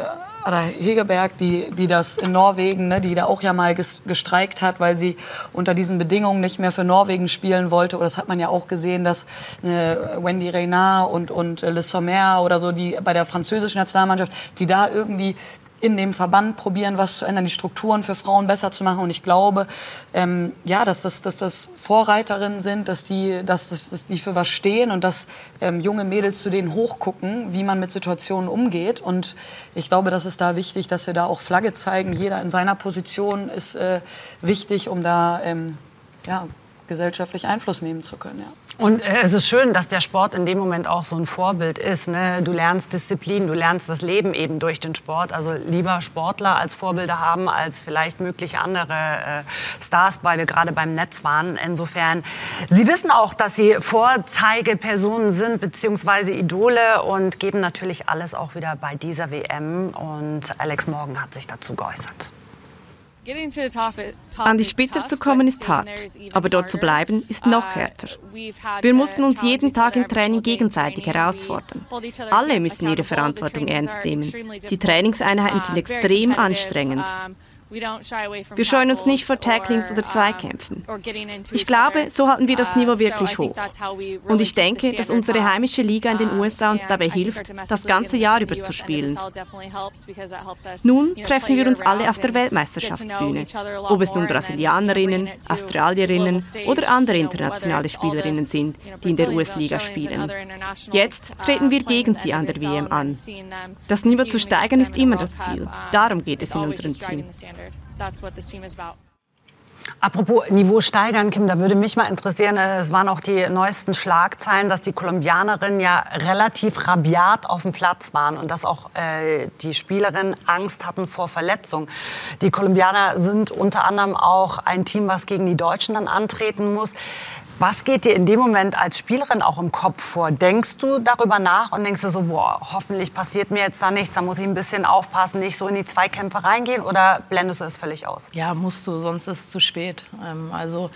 Ada Hegerberg, die, die das in Norwegen, ne, die da auch ja mal gestreikt hat, weil sie unter diesen Bedingungen nicht mehr für Norwegen spielen wollte. Oder das hat man ja auch gesehen, dass äh, Wendy Reynard und, und Le Sommer oder so, die bei der französischen Nationalmannschaft, die da irgendwie in dem Verband probieren, was zu ändern, die Strukturen für Frauen besser zu machen. Und ich glaube, ähm, ja, dass das, dass das Vorreiterinnen sind, dass die, dass, dass, dass die für was stehen und dass ähm, junge Mädels zu denen hochgucken, wie man mit Situationen umgeht. Und ich glaube, das ist da wichtig, dass wir da auch Flagge zeigen. Jeder in seiner Position ist äh, wichtig, um da ähm, ja, gesellschaftlich Einfluss nehmen zu können. Ja. Und äh, es ist schön, dass der Sport in dem Moment auch so ein Vorbild ist. Ne? Du lernst Disziplin, du lernst das Leben eben durch den Sport. Also lieber Sportler als Vorbilder haben, als vielleicht mögliche andere äh, Stars, weil wir gerade beim Netz waren. Insofern, Sie wissen auch, dass Sie Vorzeigepersonen sind, beziehungsweise Idole und geben natürlich alles auch wieder bei dieser WM. Und Alex Morgan hat sich dazu geäußert. An die Spitze zu kommen ist hart, aber dort zu bleiben ist noch uh, härter. Wir mussten uns jeden Tag im Training gegenseitig herausfordern. Alle müssen ihre Verantwortung ernst nehmen. Die Trainingseinheiten sind extrem anstrengend. Wir scheuen uns nicht vor Tacklings oder Zweikämpfen. Ich glaube, so halten wir das Niveau wirklich hoch. Und ich denke, dass unsere heimische Liga in den USA uns dabei hilft, das ganze Jahr über zu spielen. Nun treffen wir uns alle auf der Weltmeisterschaftsbühne, ob es nun Brasilianerinnen, Australierinnen oder andere internationale Spielerinnen sind, die in der US-Liga spielen. Jetzt treten wir gegen sie an der WM an. Das Niveau zu steigern ist immer das Ziel. Darum geht es in unserem Team. That's what this team is about. Apropos Niveau steigern, Kim, da würde mich mal interessieren, äh, es waren auch die neuesten Schlagzeilen, dass die Kolumbianerinnen ja relativ rabiat auf dem Platz waren und dass auch äh, die Spielerinnen Angst hatten vor Verletzung. Die Kolumbianer sind unter anderem auch ein Team, was gegen die Deutschen dann antreten muss. Was geht dir in dem Moment als Spielerin auch im Kopf vor? Denkst du darüber nach und denkst du so, boah, hoffentlich passiert mir jetzt da nichts, da muss ich ein bisschen aufpassen, nicht so in die Zweikämpfe reingehen oder blendest du es völlig aus? Ja, musst du, sonst ist es zu spät. Ähm, also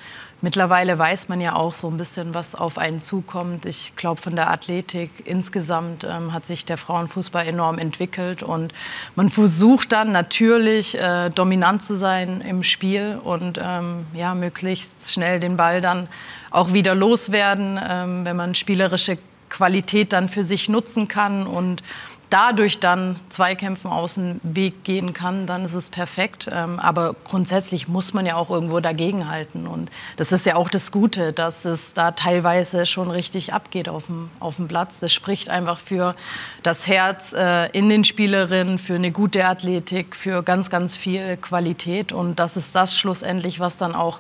mittlerweile weiß man ja auch so ein bisschen, was auf einen zukommt. Ich glaube, von der Athletik insgesamt ähm, hat sich der Frauenfußball enorm entwickelt und man versucht dann natürlich äh, dominant zu sein im Spiel und ähm, ja, möglichst schnell den Ball dann auch wieder loswerden, ähm, wenn man spielerische Qualität dann für sich nutzen kann und dadurch dann Zweikämpfen aus dem Weg gehen kann, dann ist es perfekt. Ähm, aber grundsätzlich muss man ja auch irgendwo dagegenhalten. Und das ist ja auch das Gute, dass es da teilweise schon richtig abgeht auf dem, auf dem Platz. Das spricht einfach für das Herz äh, in den Spielerinnen, für eine gute Athletik, für ganz, ganz viel Qualität. Und das ist das schlussendlich, was dann auch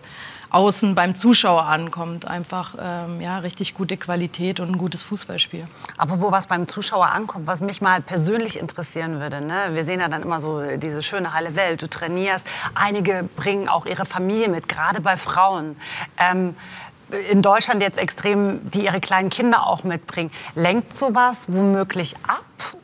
außen beim Zuschauer ankommt. Einfach ähm, ja, richtig gute Qualität und ein gutes Fußballspiel. Aber wo was beim Zuschauer ankommt, was mich mal persönlich interessieren würde, ne? wir sehen ja dann immer so diese schöne heile Welt, du trainierst, einige bringen auch ihre Familie mit, gerade bei Frauen. Ähm, in Deutschland jetzt extrem, die ihre kleinen Kinder auch mitbringen. Lenkt sowas womöglich ab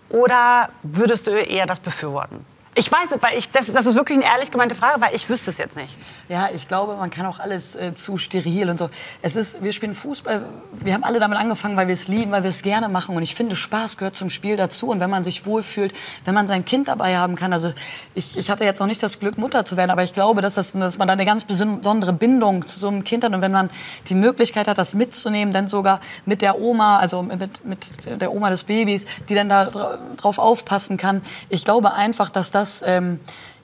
oder würdest du eher das befürworten? Ich weiß es, weil ich, das, das ist wirklich eine ehrlich gemeinte Frage, weil ich wüsste es jetzt nicht. Ja, ich glaube, man kann auch alles äh, zu steril und so. Es ist, wir spielen Fußball, wir haben alle damit angefangen, weil wir es lieben, weil wir es gerne machen. Und ich finde, Spaß gehört zum Spiel dazu. Und wenn man sich wohlfühlt, wenn man sein Kind dabei haben kann. Also ich, ich hatte jetzt noch nicht das Glück, Mutter zu werden, aber ich glaube, dass, das, dass man da eine ganz besondere Bindung zu so einem Kind hat. Und wenn man die Möglichkeit hat, das mitzunehmen, dann sogar mit der Oma, also mit, mit der Oma des Babys, die dann da drauf aufpassen kann. Ich glaube einfach, dass das das, ähm,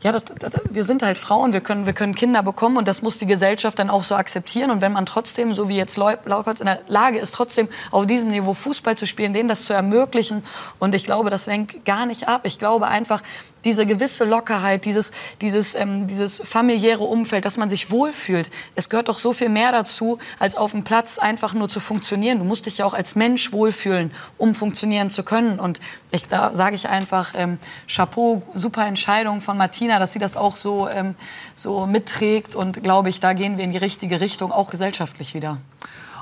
ja, das, das, wir sind halt Frauen, wir können, wir können Kinder bekommen und das muss die Gesellschaft dann auch so akzeptieren. Und wenn man trotzdem, so wie jetzt Laupertz, in der Lage ist, trotzdem auf diesem Niveau Fußball zu spielen, denen das zu ermöglichen. Und ich glaube, das lenkt gar nicht ab. Ich glaube einfach, diese gewisse Lockerheit, dieses, dieses, ähm, dieses familiäre Umfeld, dass man sich wohlfühlt. Es gehört doch so viel mehr dazu, als auf dem Platz einfach nur zu funktionieren. Du musst dich ja auch als Mensch wohlfühlen, um funktionieren zu können. Und ich, da sage ich einfach, ähm, Chapeau, super Entscheidung von Martina dass sie das auch so, ähm, so mitträgt. Und glaube ich, da gehen wir in die richtige Richtung, auch gesellschaftlich wieder.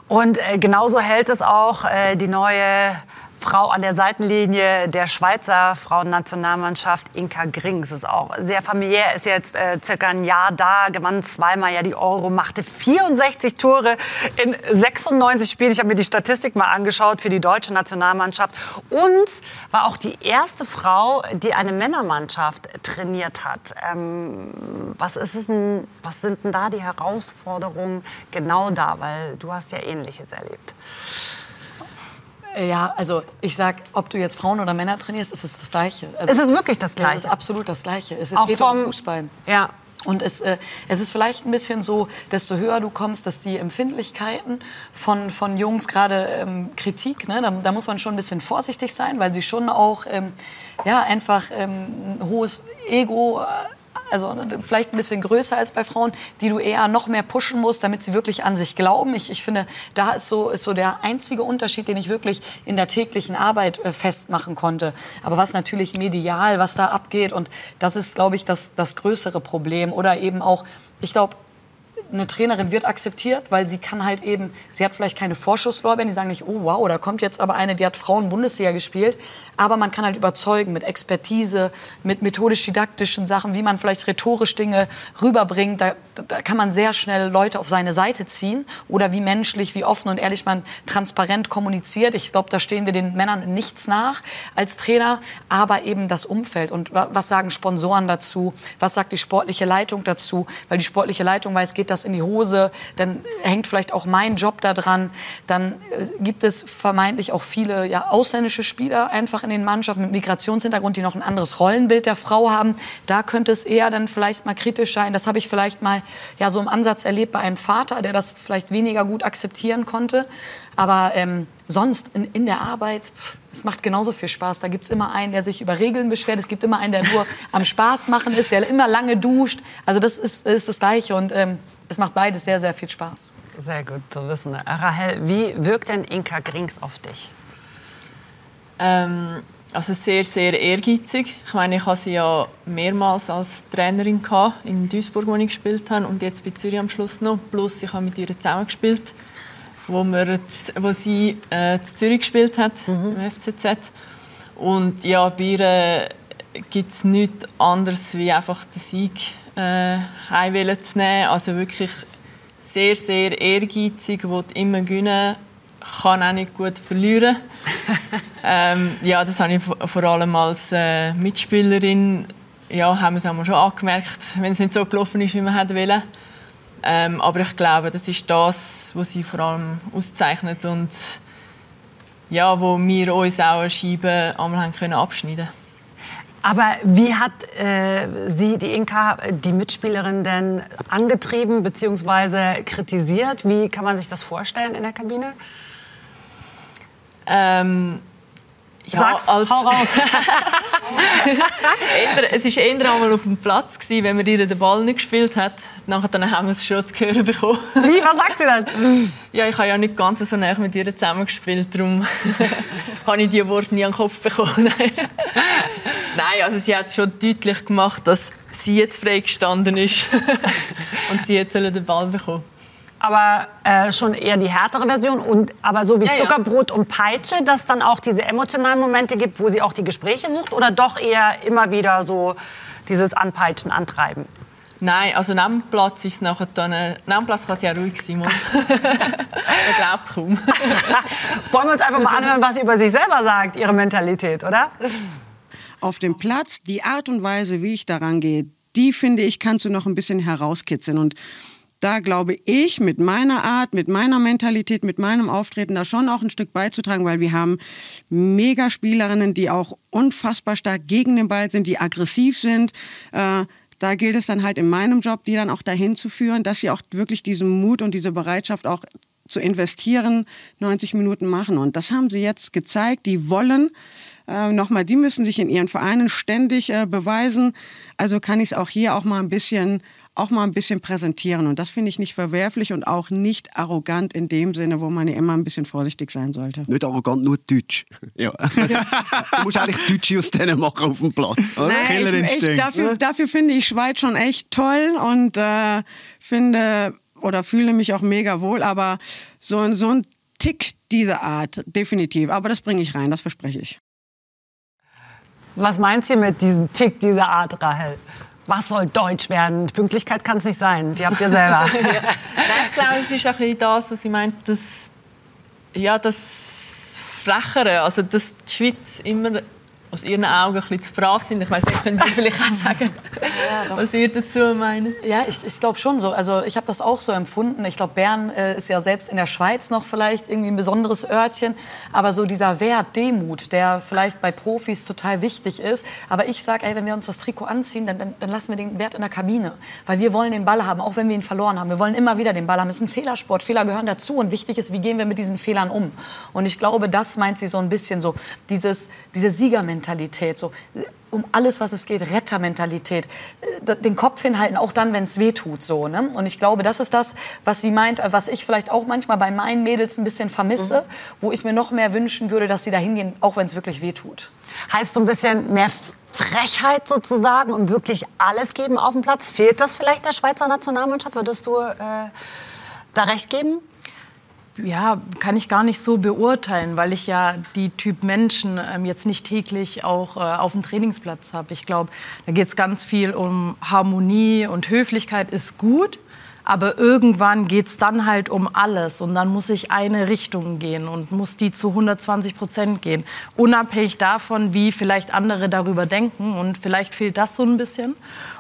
Und äh, genauso hält es auch äh, die neue Frau an der Seitenlinie der Schweizer Frauennationalmannschaft, Inka Grings, ist auch sehr familiär, ist jetzt äh, circa ein Jahr da, gewann zweimal ja die Euro, machte 64 Tore in 96 Spielen. Ich habe mir die Statistik mal angeschaut für die deutsche Nationalmannschaft und war auch die erste Frau, die eine Männermannschaft trainiert hat. Ähm, was, ist es denn, was sind denn da die Herausforderungen genau da? Weil du hast ja Ähnliches erlebt. Ja, also ich sag, ob du jetzt Frauen oder Männer trainierst, ist es das Gleiche. Also, es ist wirklich das Gleiche. Es ist absolut das Gleiche. Es Auch geht vom, um Fußball. Ja. Und es, äh, es ist vielleicht ein bisschen so, desto höher du kommst, dass die Empfindlichkeiten von, von Jungs, gerade ähm, Kritik, ne, da, da, muss man schon ein bisschen vorsichtig sein, weil sie schon auch ähm, ja, einfach ähm, ein hohes Ego äh, also vielleicht ein bisschen größer als bei Frauen, die du eher noch mehr pushen musst, damit sie wirklich an sich glauben. Ich, ich finde, da ist so, ist so der einzige Unterschied, den ich wirklich in der täglichen Arbeit äh, festmachen konnte. Aber was natürlich medial, was da abgeht und das ist, glaube ich, das, das größere Problem. Oder eben auch, ich glaube, eine Trainerin wird akzeptiert, weil sie kann halt eben, sie hat vielleicht keine Vorschusslorbeeren, die sagen nicht, oh wow, da kommt jetzt aber eine, die hat Frauen-Bundesliga gespielt, aber man kann halt überzeugen mit Expertise, mit methodisch-didaktischen Sachen, wie man vielleicht rhetorisch Dinge rüberbringt, da, da kann man sehr schnell Leute auf seine Seite ziehen oder wie menschlich, wie offen und ehrlich man transparent kommuniziert. Ich glaube, da stehen wir den Männern nichts nach als Trainer, aber eben das Umfeld und was sagen Sponsoren dazu, was sagt die sportliche Leitung dazu, weil die sportliche Leitung weiß, geht das in die Hose, dann hängt vielleicht auch mein Job da dran. Dann äh, gibt es vermeintlich auch viele ja, ausländische Spieler einfach in den Mannschaften mit Migrationshintergrund, die noch ein anderes Rollenbild der Frau haben. Da könnte es eher dann vielleicht mal kritisch sein. Das habe ich vielleicht mal ja, so im Ansatz erlebt bei einem Vater, der das vielleicht weniger gut akzeptieren konnte. Aber ähm, sonst in, in der Arbeit, es macht genauso viel Spaß. Da gibt es immer einen, der sich über Regeln beschwert. Es gibt immer einen, der nur am Spaß machen ist, der immer lange duscht. Also das ist, ist das Gleiche. Und ähm, es macht beides sehr, sehr viel Spaß. Sehr gut zu wissen. Rahel, wie wirkt denn Inka Grings auf dich? Ähm, also sehr, sehr ehrgeizig. Ich meine, ich hatte sie ja mehrmals als Trainerin in Duisburg, wo ich gespielt habe, und jetzt bei Zürich am Schluss noch. Plus, ich habe mit ihr zusammen gespielt, wo, wir, wo sie äh, in Zürich gespielt hat, mhm. im FCZ. Und ja, bei ihr gibt es nichts anderes, wie einfach den Sieg äh, heim zu nehmen. Also wirklich sehr, sehr ehrgeizig, will immer gewinnen, kann auch nicht gut verlieren. ähm, ja, das habe ich vor allem als äh, Mitspielerin, ja, haben wir es schon angemerkt, wenn es nicht so gelaufen ist, wie man hätte wollen. Ähm, aber ich glaube, das ist das, was sie vor allem auszeichnet und ja, wo wir uns auch eine Scheibe einmal haben können abschneiden aber wie hat äh, Sie, die Inka, die Mitspielerin denn angetrieben bzw. kritisiert? Wie kann man sich das vorstellen in der Kabine? Ähm, ja, Sag's, als hau raus. es war eher einmal auf dem Platz, gewesen, wenn man ihr den Ball nicht gespielt hat. Nachher dann haben wir es schon zu hören bekommen. Wie, was sagt sie denn? Ja, ich habe ja nicht ganz so nah mit ihr zusammengespielt, darum habe ich diese Worte nie an den Kopf bekommen. Nein, also sie hat schon deutlich gemacht, dass sie jetzt freigestanden ist und sie jetzt den Ball bekommen aber äh, schon eher die härtere Version. Und, aber so wie ja, Zuckerbrot ja. und Peitsche, dass dann auch diese emotionalen Momente gibt, wo sie auch die Gespräche sucht? Oder doch eher immer wieder so dieses Anpeitschen, Antreiben? Nein, also neben dem Platz ist es nachher dann... Äh, neben dem Platz kann sie ja ruhig sein. Man glaubt es kaum. Wollen wir uns einfach mal anhören, was sie über sich selber sagt, ihre Mentalität, oder? Auf dem Platz, die Art und Weise, wie ich daran gehe, die finde ich, kannst du noch ein bisschen herauskitzeln. Und da glaube ich mit meiner Art, mit meiner Mentalität, mit meinem Auftreten da schon auch ein Stück beizutragen, weil wir haben mega Spielerinnen, die auch unfassbar stark gegen den Ball sind, die aggressiv sind. Äh, da gilt es dann halt in meinem Job, die dann auch dahin zu führen, dass sie auch wirklich diesen Mut und diese Bereitschaft auch zu investieren, 90 Minuten machen. Und das haben sie jetzt gezeigt. Die wollen äh, nochmal, die müssen sich in ihren Vereinen ständig äh, beweisen. Also kann ich es auch hier auch mal ein bisschen auch mal ein bisschen präsentieren. Und das finde ich nicht verwerflich und auch nicht arrogant in dem Sinne, wo man ja immer ein bisschen vorsichtig sein sollte. Nicht arrogant, nur deutsch. Ja. du musst eigentlich Deutsche aus denen machen auf dem Platz. Oder? Nein, ich, ich, dafür, dafür finde ich Schweiz schon echt toll und äh, finde oder fühle mich auch mega wohl. Aber so, so ein Tick dieser Art, definitiv. Aber das bringe ich rein, das verspreche ich. Was meint ihr mit diesem Tick dieser Art, Rahel? was soll Deutsch werden? Pünktlichkeit kann es nicht sein. Die habt ihr selber. ja. Nein, ich glaube, es ist ein bisschen das, was sie meint, dass ja, das Frechere, also dass die Schweiz immer aus ihren Augen ein bisschen zu brav sind. Ich weiß nicht, können Sie vielleicht auch sagen, ja, was ihr dazu meint? Ja, ich, ich glaube schon so. Also ich habe das auch so empfunden. Ich glaube, Bern äh, ist ja selbst in der Schweiz noch vielleicht irgendwie ein besonderes Örtchen. Aber so dieser Wert, Demut, der vielleicht bei Profis total wichtig ist. Aber ich sage, ey, wenn wir uns das Trikot anziehen, dann, dann, dann lassen wir den Wert in der Kabine. Weil wir wollen den Ball haben, auch wenn wir ihn verloren haben. Wir wollen immer wieder den Ball haben. Es ist ein Fehlersport. Fehler gehören dazu. Und wichtig ist, wie gehen wir mit diesen Fehlern um. Und ich glaube, das meint sie so ein bisschen so, dieses, diese Siegermentalität. Mentalität. So, um alles, was es geht, Rettermentalität, äh, den Kopf hinhalten, auch dann, wenn es weh tut. So, ne? Und ich glaube, das ist das, was sie meint, äh, was ich vielleicht auch manchmal bei meinen Mädels ein bisschen vermisse, mhm. wo ich mir noch mehr wünschen würde, dass sie da hingehen, auch wenn es wirklich weh tut. Heißt so ein bisschen mehr Frechheit sozusagen und wirklich alles geben auf dem Platz? Fehlt das vielleicht der Schweizer Nationalmannschaft? Würdest du äh, da recht geben? Ja, kann ich gar nicht so beurteilen, weil ich ja die Typ Menschen ähm, jetzt nicht täglich auch äh, auf dem Trainingsplatz habe. Ich glaube, da geht es ganz viel um Harmonie und Höflichkeit ist gut. Aber irgendwann geht es dann halt um alles und dann muss ich eine Richtung gehen und muss die zu 120 Prozent gehen. Unabhängig davon, wie vielleicht andere darüber denken und vielleicht fehlt das so ein bisschen.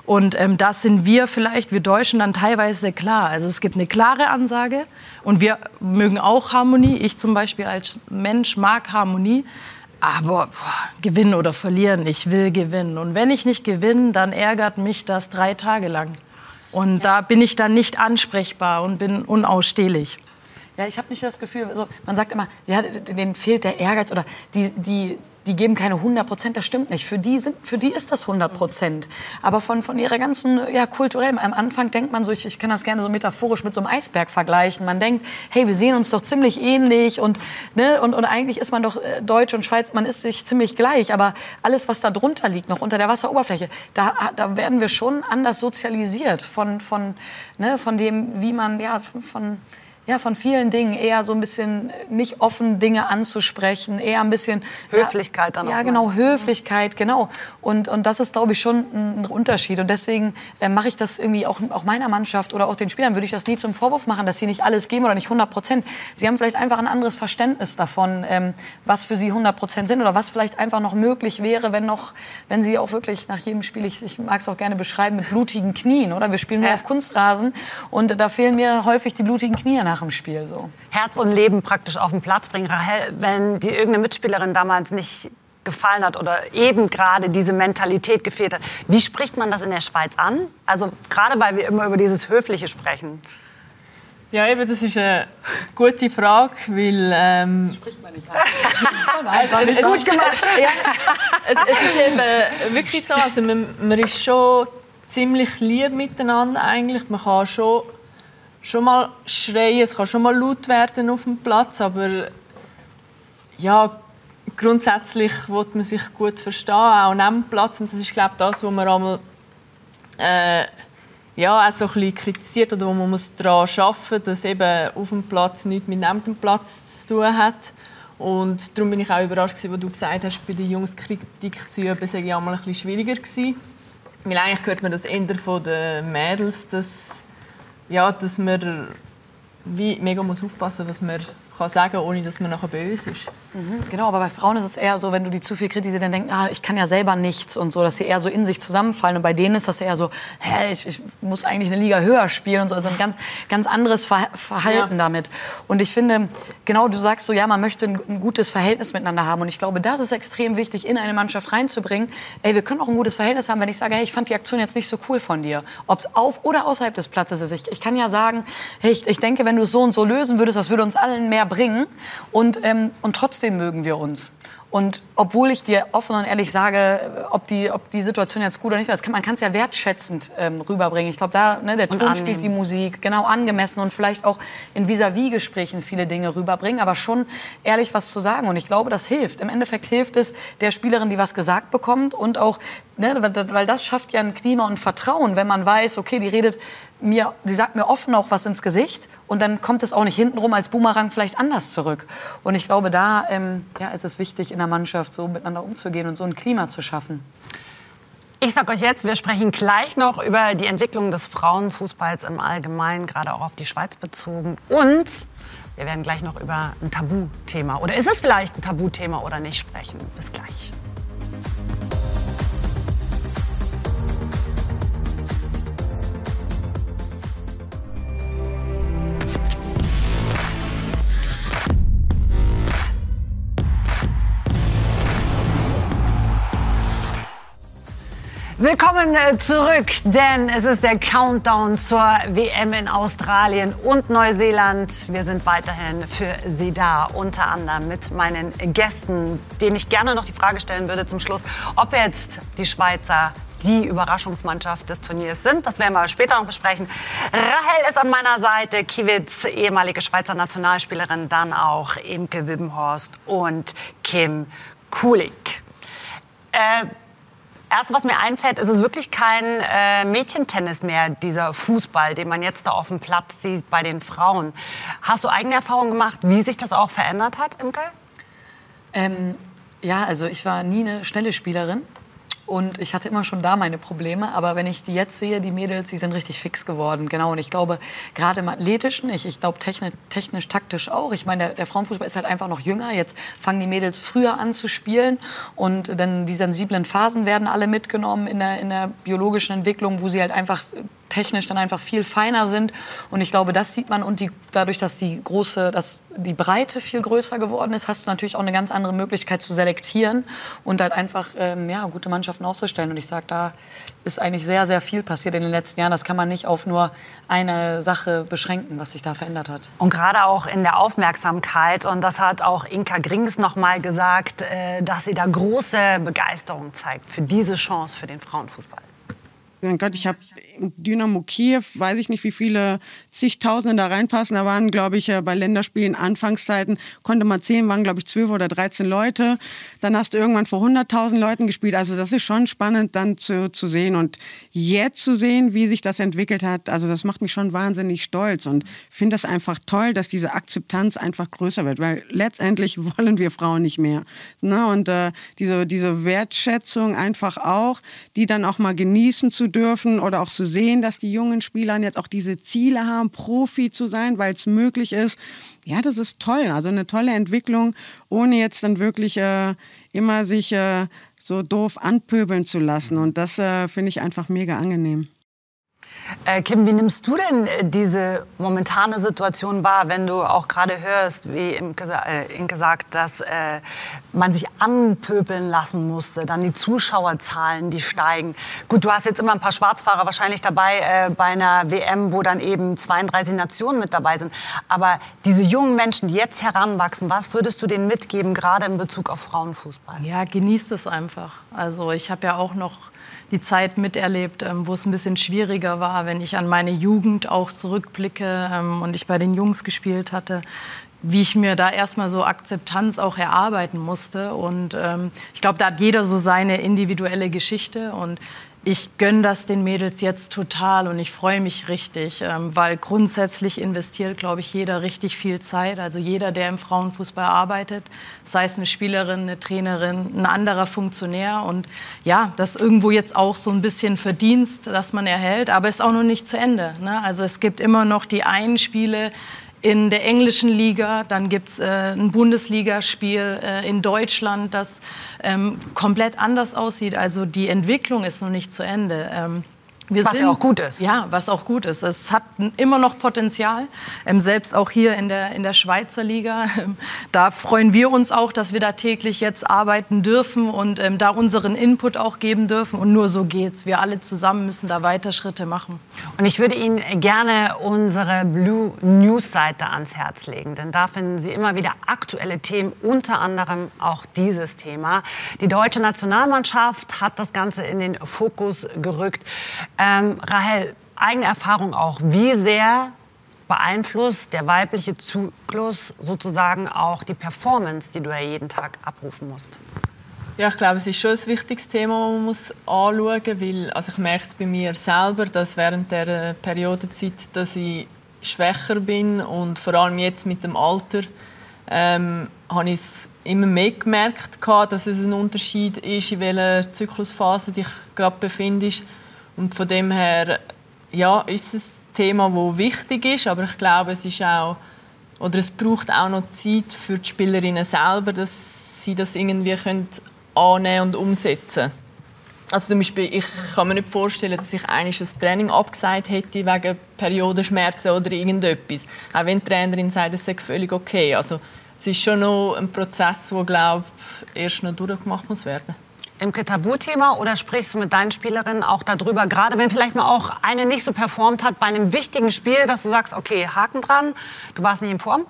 Und ähm, das sind wir vielleicht, wir Deutschen, dann teilweise klar. Also es gibt eine klare Ansage und wir mögen auch Harmonie. Ich zum Beispiel als Mensch mag Harmonie. Aber boah, gewinnen oder verlieren, ich will gewinnen. Und wenn ich nicht gewinne, dann ärgert mich das drei Tage lang. Und da bin ich dann nicht ansprechbar und bin unausstehlich. Ja, ich habe nicht das Gefühl, also man sagt immer, ja, denen fehlt der Ehrgeiz oder die, die, die geben keine 100 Prozent, das stimmt nicht. Für die, sind, für die ist das 100 Prozent. Aber von, von ihrer ganzen, ja, kulturell, am Anfang denkt man so, ich, ich kann das gerne so metaphorisch mit so einem Eisberg vergleichen. Man denkt, hey, wir sehen uns doch ziemlich ähnlich und, ne, und, und eigentlich ist man doch äh, Deutsch und Schweiz, man ist sich ziemlich gleich. Aber alles, was da drunter liegt, noch unter der Wasseroberfläche, da, da werden wir schon anders sozialisiert von, von, ne, von dem, wie man, ja, von, ja, von vielen Dingen eher so ein bisschen nicht offen Dinge anzusprechen, eher ein bisschen Höflichkeit dann ja, auch. Ja, genau, Höflichkeit, genau. Und, und das ist, glaube ich, schon ein Unterschied. Und deswegen äh, mache ich das irgendwie auch, auch meiner Mannschaft oder auch den Spielern würde ich das nie zum Vorwurf machen, dass sie nicht alles geben oder nicht 100 Prozent. Sie haben vielleicht einfach ein anderes Verständnis davon, ähm, was für sie 100 Prozent sind oder was vielleicht einfach noch möglich wäre, wenn noch, wenn sie auch wirklich nach jedem Spiel, ich, ich mag es auch gerne beschreiben, mit blutigen Knien, oder? Wir spielen nur ja. auf Kunstrasen und da fehlen mir häufig die blutigen Knie nach dem Spiel so. Herz und Leben praktisch auf den Platz bringen. Rahel, wenn die irgendeine Mitspielerin damals nicht gefallen hat oder eben gerade diese Mentalität gefehlt hat. Wie spricht man das in der Schweiz an? Also gerade weil wir immer über dieses Höfliche sprechen. Ja, eben, das ist eine gute Frage, weil... Ähm, Spricht man nicht also, es, Gut gemacht. Ja, es, es, ist eben wirklich so, also man, man ist schon ziemlich lieb miteinander eigentlich. Man kann schon schon mal schreien, es kann schon mal laut werden auf dem Platz, aber ja, grundsätzlich will man sich gut verstehen, auch neben dem Platz. Und das ist, glaube ich, das, was man einmal äh, ja, auch so ein kritisiert oder wo man muss daran arbeiten muss, dass eben auf dem Platz nichts mit neben dem Platz zu tun hat. Und darum bin ich auch überrascht, als du gesagt hast, bei den Jungs Kritik zu üben, sei ja mal ein bisschen schwieriger gewesen. Weil eigentlich hört man das eher von den Mädels, dass ja, dass man wie mega muss aufpassen, was man kann sagen, ohne dass man nachher böse ist. Mhm, genau, aber bei Frauen ist es eher so, wenn du die zu viel kritisierst, dann denken, ah, ich kann ja selber nichts und so, dass sie eher so in sich zusammenfallen. Und bei denen ist das eher so, hä, ich, ich muss eigentlich eine Liga höher spielen und so. Also ein ganz, ganz anderes Ver Verhalten ja. damit. Und ich finde, genau, du sagst so, ja, man möchte ein, ein, gutes Verhältnis miteinander haben. Und ich glaube, das ist extrem wichtig, in eine Mannschaft reinzubringen. Ey, wir können auch ein gutes Verhältnis haben, wenn ich sage, hey, ich fand die Aktion jetzt nicht so cool von dir. Ob es auf oder außerhalb des Platzes ist. Ich, ich kann ja sagen, hey, ich, ich denke, wenn du es so und so lösen würdest, das würde uns allen mehr bringen. Und, ähm, und trotzdem mögen wir uns. Und obwohl ich dir offen und ehrlich sage, ob die, ob die Situation jetzt gut oder nicht ist, kann, man kann es ja wertschätzend ähm, rüberbringen. Ich glaube, da ne, der Ton spielt die Musik, genau angemessen und vielleicht auch in vis-à-vis-Gesprächen viele Dinge rüberbringen, aber schon ehrlich was zu sagen. Und ich glaube, das hilft. Im Endeffekt hilft es der Spielerin, die was gesagt bekommt und auch, ne, weil das schafft ja ein Klima und Vertrauen, wenn man weiß, okay, die redet mir, sie sagt mir offen auch was ins Gesicht und dann kommt es auch nicht hintenrum als Boomerang vielleicht anders zurück. Und ich glaube, da ähm, ja, ist es wichtig, in der Mannschaft so miteinander umzugehen und so ein Klima zu schaffen. Ich sage euch jetzt, wir sprechen gleich noch über die Entwicklung des Frauenfußballs im Allgemeinen, gerade auch auf die Schweiz bezogen. Und wir werden gleich noch über ein Tabuthema, oder ist es vielleicht ein Tabuthema oder nicht, sprechen. Bis gleich. Willkommen äh, zurück, denn es ist der Countdown zur WM in Australien und Neuseeland. Wir sind weiterhin für Sie da, unter anderem mit meinen Gästen, denen ich gerne noch die Frage stellen würde zum Schluss, ob jetzt die Schweizer die Überraschungsmannschaft des Turniers sind. Das werden wir später noch besprechen. Rahel ist an meiner Seite, Kiewitz, ehemalige Schweizer Nationalspielerin, dann auch Imke Wibbenhorst und Kim Kulik. Äh, Erste, was mir einfällt, ist es wirklich kein äh, Mädchentennis mehr, dieser Fußball, den man jetzt da auf dem Platz sieht bei den Frauen. Hast du eigene Erfahrungen gemacht, wie sich das auch verändert hat, Imke? Ähm, ja, also ich war nie eine schnelle Spielerin. Und ich hatte immer schon da meine Probleme. Aber wenn ich die jetzt sehe, die Mädels, die sind richtig fix geworden. Genau. Und ich glaube, gerade im Athletischen, ich, ich glaube technisch, technisch, taktisch auch. Ich meine, der, der Frauenfußball ist halt einfach noch jünger. Jetzt fangen die Mädels früher an zu spielen. Und dann die sensiblen Phasen werden alle mitgenommen in der, in der biologischen Entwicklung, wo sie halt einfach technisch dann einfach viel feiner sind. Und ich glaube, das sieht man. Und die, dadurch, dass die große, dass die Breite viel größer geworden ist, hast du natürlich auch eine ganz andere Möglichkeit zu selektieren und halt einfach ähm, ja, gute Mannschaften aufzustellen. Und ich sage, da ist eigentlich sehr, sehr viel passiert in den letzten Jahren. Das kann man nicht auf nur eine Sache beschränken, was sich da verändert hat. Und gerade auch in der Aufmerksamkeit. Und das hat auch Inka Grings noch mal gesagt, äh, dass sie da große Begeisterung zeigt für diese Chance für den Frauenfußball. Mein Gott, ich habe Dynamo Kiew, weiß ich nicht, wie viele zigtausende da reinpassen. Da waren, glaube ich, äh, bei Länderspielen Anfangszeiten, konnte man zehn, waren, glaube ich, zwölf oder dreizehn Leute. Dann hast du irgendwann vor 100.000 Leuten gespielt. Also das ist schon spannend dann zu, zu sehen. Und jetzt zu sehen, wie sich das entwickelt hat, also das macht mich schon wahnsinnig stolz. Und finde das einfach toll, dass diese Akzeptanz einfach größer wird. Weil letztendlich wollen wir Frauen nicht mehr. Ne? Und äh, diese, diese Wertschätzung einfach auch, die dann auch mal genießen zu dürfen oder auch zu sehen, dass die jungen Spieler jetzt auch diese Ziele haben, Profi zu sein, weil es möglich ist. Ja, das ist toll. Also eine tolle Entwicklung, ohne jetzt dann wirklich äh, immer sich äh, so doof anpöbeln zu lassen. Und das äh, finde ich einfach mega angenehm. Äh, Kim, wie nimmst du denn äh, diese momentane Situation wahr, wenn du auch gerade hörst, wie Imke, äh, Inke sagt, dass äh, man sich anpöbeln lassen musste, dann die Zuschauerzahlen, die steigen. Gut, du hast jetzt immer ein paar Schwarzfahrer wahrscheinlich dabei äh, bei einer WM, wo dann eben 32 Nationen mit dabei sind. Aber diese jungen Menschen, die jetzt heranwachsen, was würdest du denen mitgeben, gerade in Bezug auf Frauenfußball? Ja, genießt es einfach. Also ich habe ja auch noch die Zeit miterlebt, ähm, wo es ein bisschen schwieriger war, wenn ich an meine Jugend auch zurückblicke ähm, und ich bei den Jungs gespielt hatte, wie ich mir da erstmal so Akzeptanz auch erarbeiten musste. Und ähm, ich glaube, da hat jeder so seine individuelle Geschichte. Und ich gönne das den Mädels jetzt total und ich freue mich richtig, ähm, weil grundsätzlich investiert, glaube ich, jeder richtig viel Zeit. Also jeder, der im Frauenfußball arbeitet, sei es eine Spielerin, eine Trainerin, ein anderer Funktionär. Und ja, das irgendwo jetzt auch so ein bisschen Verdienst, dass man erhält, aber ist auch noch nicht zu Ende. Ne? Also es gibt immer noch die einen Spiele, in der englischen Liga, dann gibt es äh, ein Bundesligaspiel äh, in Deutschland, das ähm, komplett anders aussieht. Also die Entwicklung ist noch nicht zu Ende. Ähm, wir was sind, ja auch gut ist. Ja, was auch gut ist. Es hat immer noch Potenzial, ähm, selbst auch hier in der, in der Schweizer Liga. Ähm, da freuen wir uns auch, dass wir da täglich jetzt arbeiten dürfen und ähm, da unseren Input auch geben dürfen. Und nur so geht's. Wir alle zusammen müssen da weiter Schritte machen. Und ich würde Ihnen gerne unsere Blue News Seite ans Herz legen, denn da finden Sie immer wieder aktuelle Themen, unter anderem auch dieses Thema. Die deutsche Nationalmannschaft hat das Ganze in den Fokus gerückt. Ähm, Rahel, eigene Erfahrung auch. Wie sehr beeinflusst der weibliche Zyklus sozusagen auch die Performance, die du ja jeden Tag abrufen musst? Ja, ich glaube, es ist schon ein wichtiges Thema, das man muss anschauen muss, weil also ich merke es bei mir selber, dass während der Periodenzeit, dass ich schwächer bin und vor allem jetzt mit dem Alter ähm, habe ich es immer mehr gemerkt, dass es ein Unterschied ist, in welcher Zyklusphase dich gerade befindest. Und von dem her ja, ist es ein Thema, das wichtig ist, aber ich glaube, es ist auch oder es braucht auch noch Zeit für die Spielerinnen selber, dass sie das irgendwie können annehmen und umsetzen. Also zum Beispiel, ich kann mir nicht vorstellen, dass ich eigentlich das Training abgesagt hätte wegen Periodenschmerzen oder irgendetwas. Auch wenn die Trainerin sagt, es sei völlig okay. Also es ist schon noch ein Prozess, der glaube erst noch durchgemacht muss werden. Imke Tabuthema oder sprichst du mit deinen Spielerinnen auch darüber, gerade wenn vielleicht mal auch eine nicht so performt hat bei einem wichtigen Spiel, dass du sagst, okay, Haken dran, du warst nicht in Form?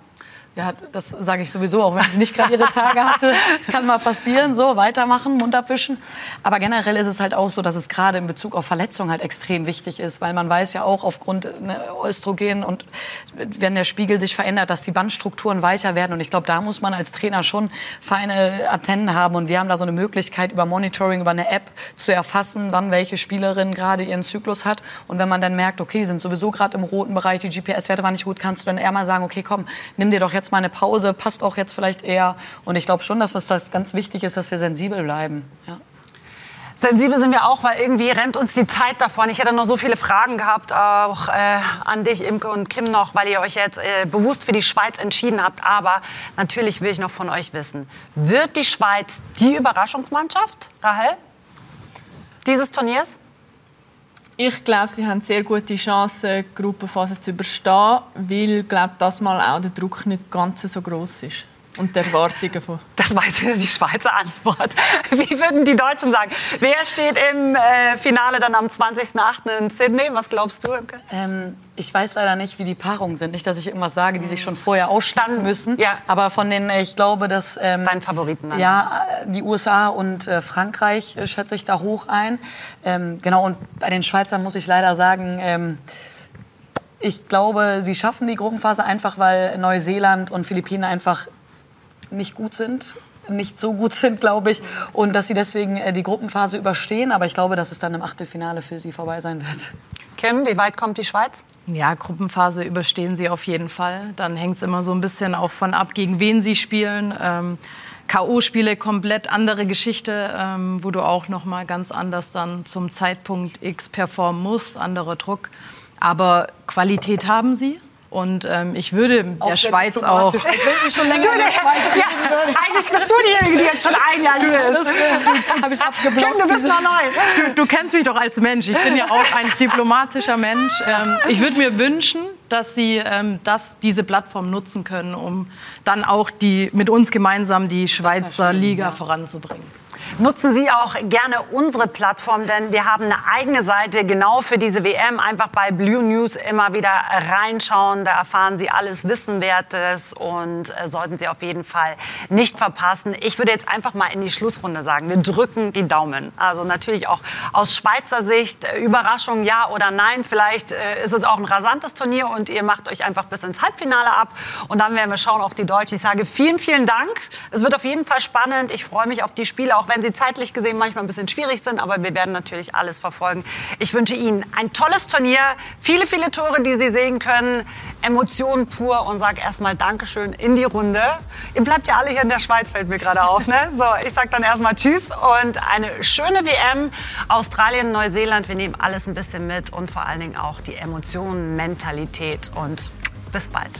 Ja, das sage ich sowieso, auch wenn sie nicht gerade ihre Tage hatte, kann mal passieren, so weitermachen, Mund abwischen. Aber generell ist es halt auch so, dass es gerade in Bezug auf Verletzungen halt extrem wichtig ist, weil man weiß ja auch aufgrund ne, Östrogen und wenn der Spiegel sich verändert, dass die Bandstrukturen weicher werden. Und ich glaube, da muss man als Trainer schon feine Antennen haben. Und wir haben da so eine Möglichkeit über Monitoring, über eine App zu erfassen, wann welche Spielerin gerade ihren Zyklus hat. Und wenn man dann merkt, okay, die sind sowieso gerade im roten Bereich, die GPS-Werte waren nicht gut, kannst du dann eher mal sagen, okay, komm, nimm dir doch jetzt jetzt mal eine Pause, passt auch jetzt vielleicht eher. Und ich glaube schon, dass das ganz wichtig ist, dass wir sensibel bleiben. Ja. Sensibel sind wir auch, weil irgendwie rennt uns die Zeit davon. Ich hätte noch so viele Fragen gehabt, auch äh, an dich, Imke und Kim noch, weil ihr euch jetzt äh, bewusst für die Schweiz entschieden habt. Aber natürlich will ich noch von euch wissen, wird die Schweiz die Überraschungsmannschaft, Rahel, dieses Turniers? Ich glaube, sie haben sehr gute Chancen, die Gruppenphase zu überstehen, weil glaube das mal auch der Druck nicht ganz so groß ist. Und die Erwartungen von. Das war jetzt wieder die Schweizer Antwort. Wie würden die Deutschen sagen? Wer steht im äh, Finale dann am 20.08. in Sydney? Was glaubst du, Imke? Ähm, ich weiß leider nicht, wie die Paarungen sind. Nicht, dass ich irgendwas sage, die sich schon vorher ausschließen dann, müssen. Ja. Aber von den, äh, ich glaube, dass... Ähm, Deinen Favoriten dann. Ja, äh, die USA und äh, Frankreich äh, schätze ich da hoch ein. Ähm, genau, und bei den Schweizern muss ich leider sagen... Ähm, ich glaube, sie schaffen die Gruppenphase einfach, weil Neuseeland und Philippinen einfach nicht gut sind nicht so gut sind, glaube ich, und dass sie deswegen äh, die Gruppenphase überstehen. Aber ich glaube, dass es dann im Achtelfinale für sie vorbei sein wird. Kim, wie weit kommt die Schweiz? Ja, Gruppenphase überstehen sie auf jeden Fall. Dann hängt es immer so ein bisschen auch von ab, gegen wen sie spielen. Ähm, K.O.-Spiele komplett andere Geschichte, ähm, wo du auch noch mal ganz anders dann zum Zeitpunkt X performen musst, anderer Druck. Aber Qualität haben sie. Und ähm, ich würde auch der Schweiz auch. Ich will sie schon länger in der Schweiz ja, Eigentlich bist du diejenige, die jetzt schon ein Jahr hier ist. Äh, ich abgeblockt. Kim, du bist noch neu. Du, du, kennst mich doch als Mensch. Ich bin ja auch ein diplomatischer Mensch. Ähm, ich würde mir wünschen, dass sie ähm, das, diese Plattform nutzen können, um dann auch die, mit uns gemeinsam die Schweizer Liga ja. voranzubringen. Nutzen Sie auch gerne unsere Plattform, denn wir haben eine eigene Seite genau für diese WM. Einfach bei Blue News immer wieder reinschauen. Da erfahren Sie alles Wissenwertes und äh, sollten Sie auf jeden Fall nicht verpassen. Ich würde jetzt einfach mal in die Schlussrunde sagen, wir drücken die Daumen. Also natürlich auch aus Schweizer Sicht, äh, Überraschung ja oder nein. Vielleicht äh, ist es auch ein rasantes Turnier und ihr macht euch einfach bis ins Halbfinale ab. Und dann werden wir schauen, auch die Deutschen. Ich sage vielen, vielen Dank. Es wird auf jeden Fall spannend. Ich freue mich auf die Spiele, auch wenn sie zeitlich gesehen manchmal ein bisschen schwierig sind, aber wir werden natürlich alles verfolgen. Ich wünsche Ihnen ein tolles Turnier, viele, viele Tore, die Sie sehen können, Emotionen pur und sage erstmal Dankeschön in die Runde. Ihr bleibt ja alle hier in der Schweiz, fällt mir gerade auf. Ne? So, ich sage dann erstmal Tschüss und eine schöne WM. Australien, Neuseeland, wir nehmen alles ein bisschen mit und vor allen Dingen auch die Emotionen, Mentalität und bis bald.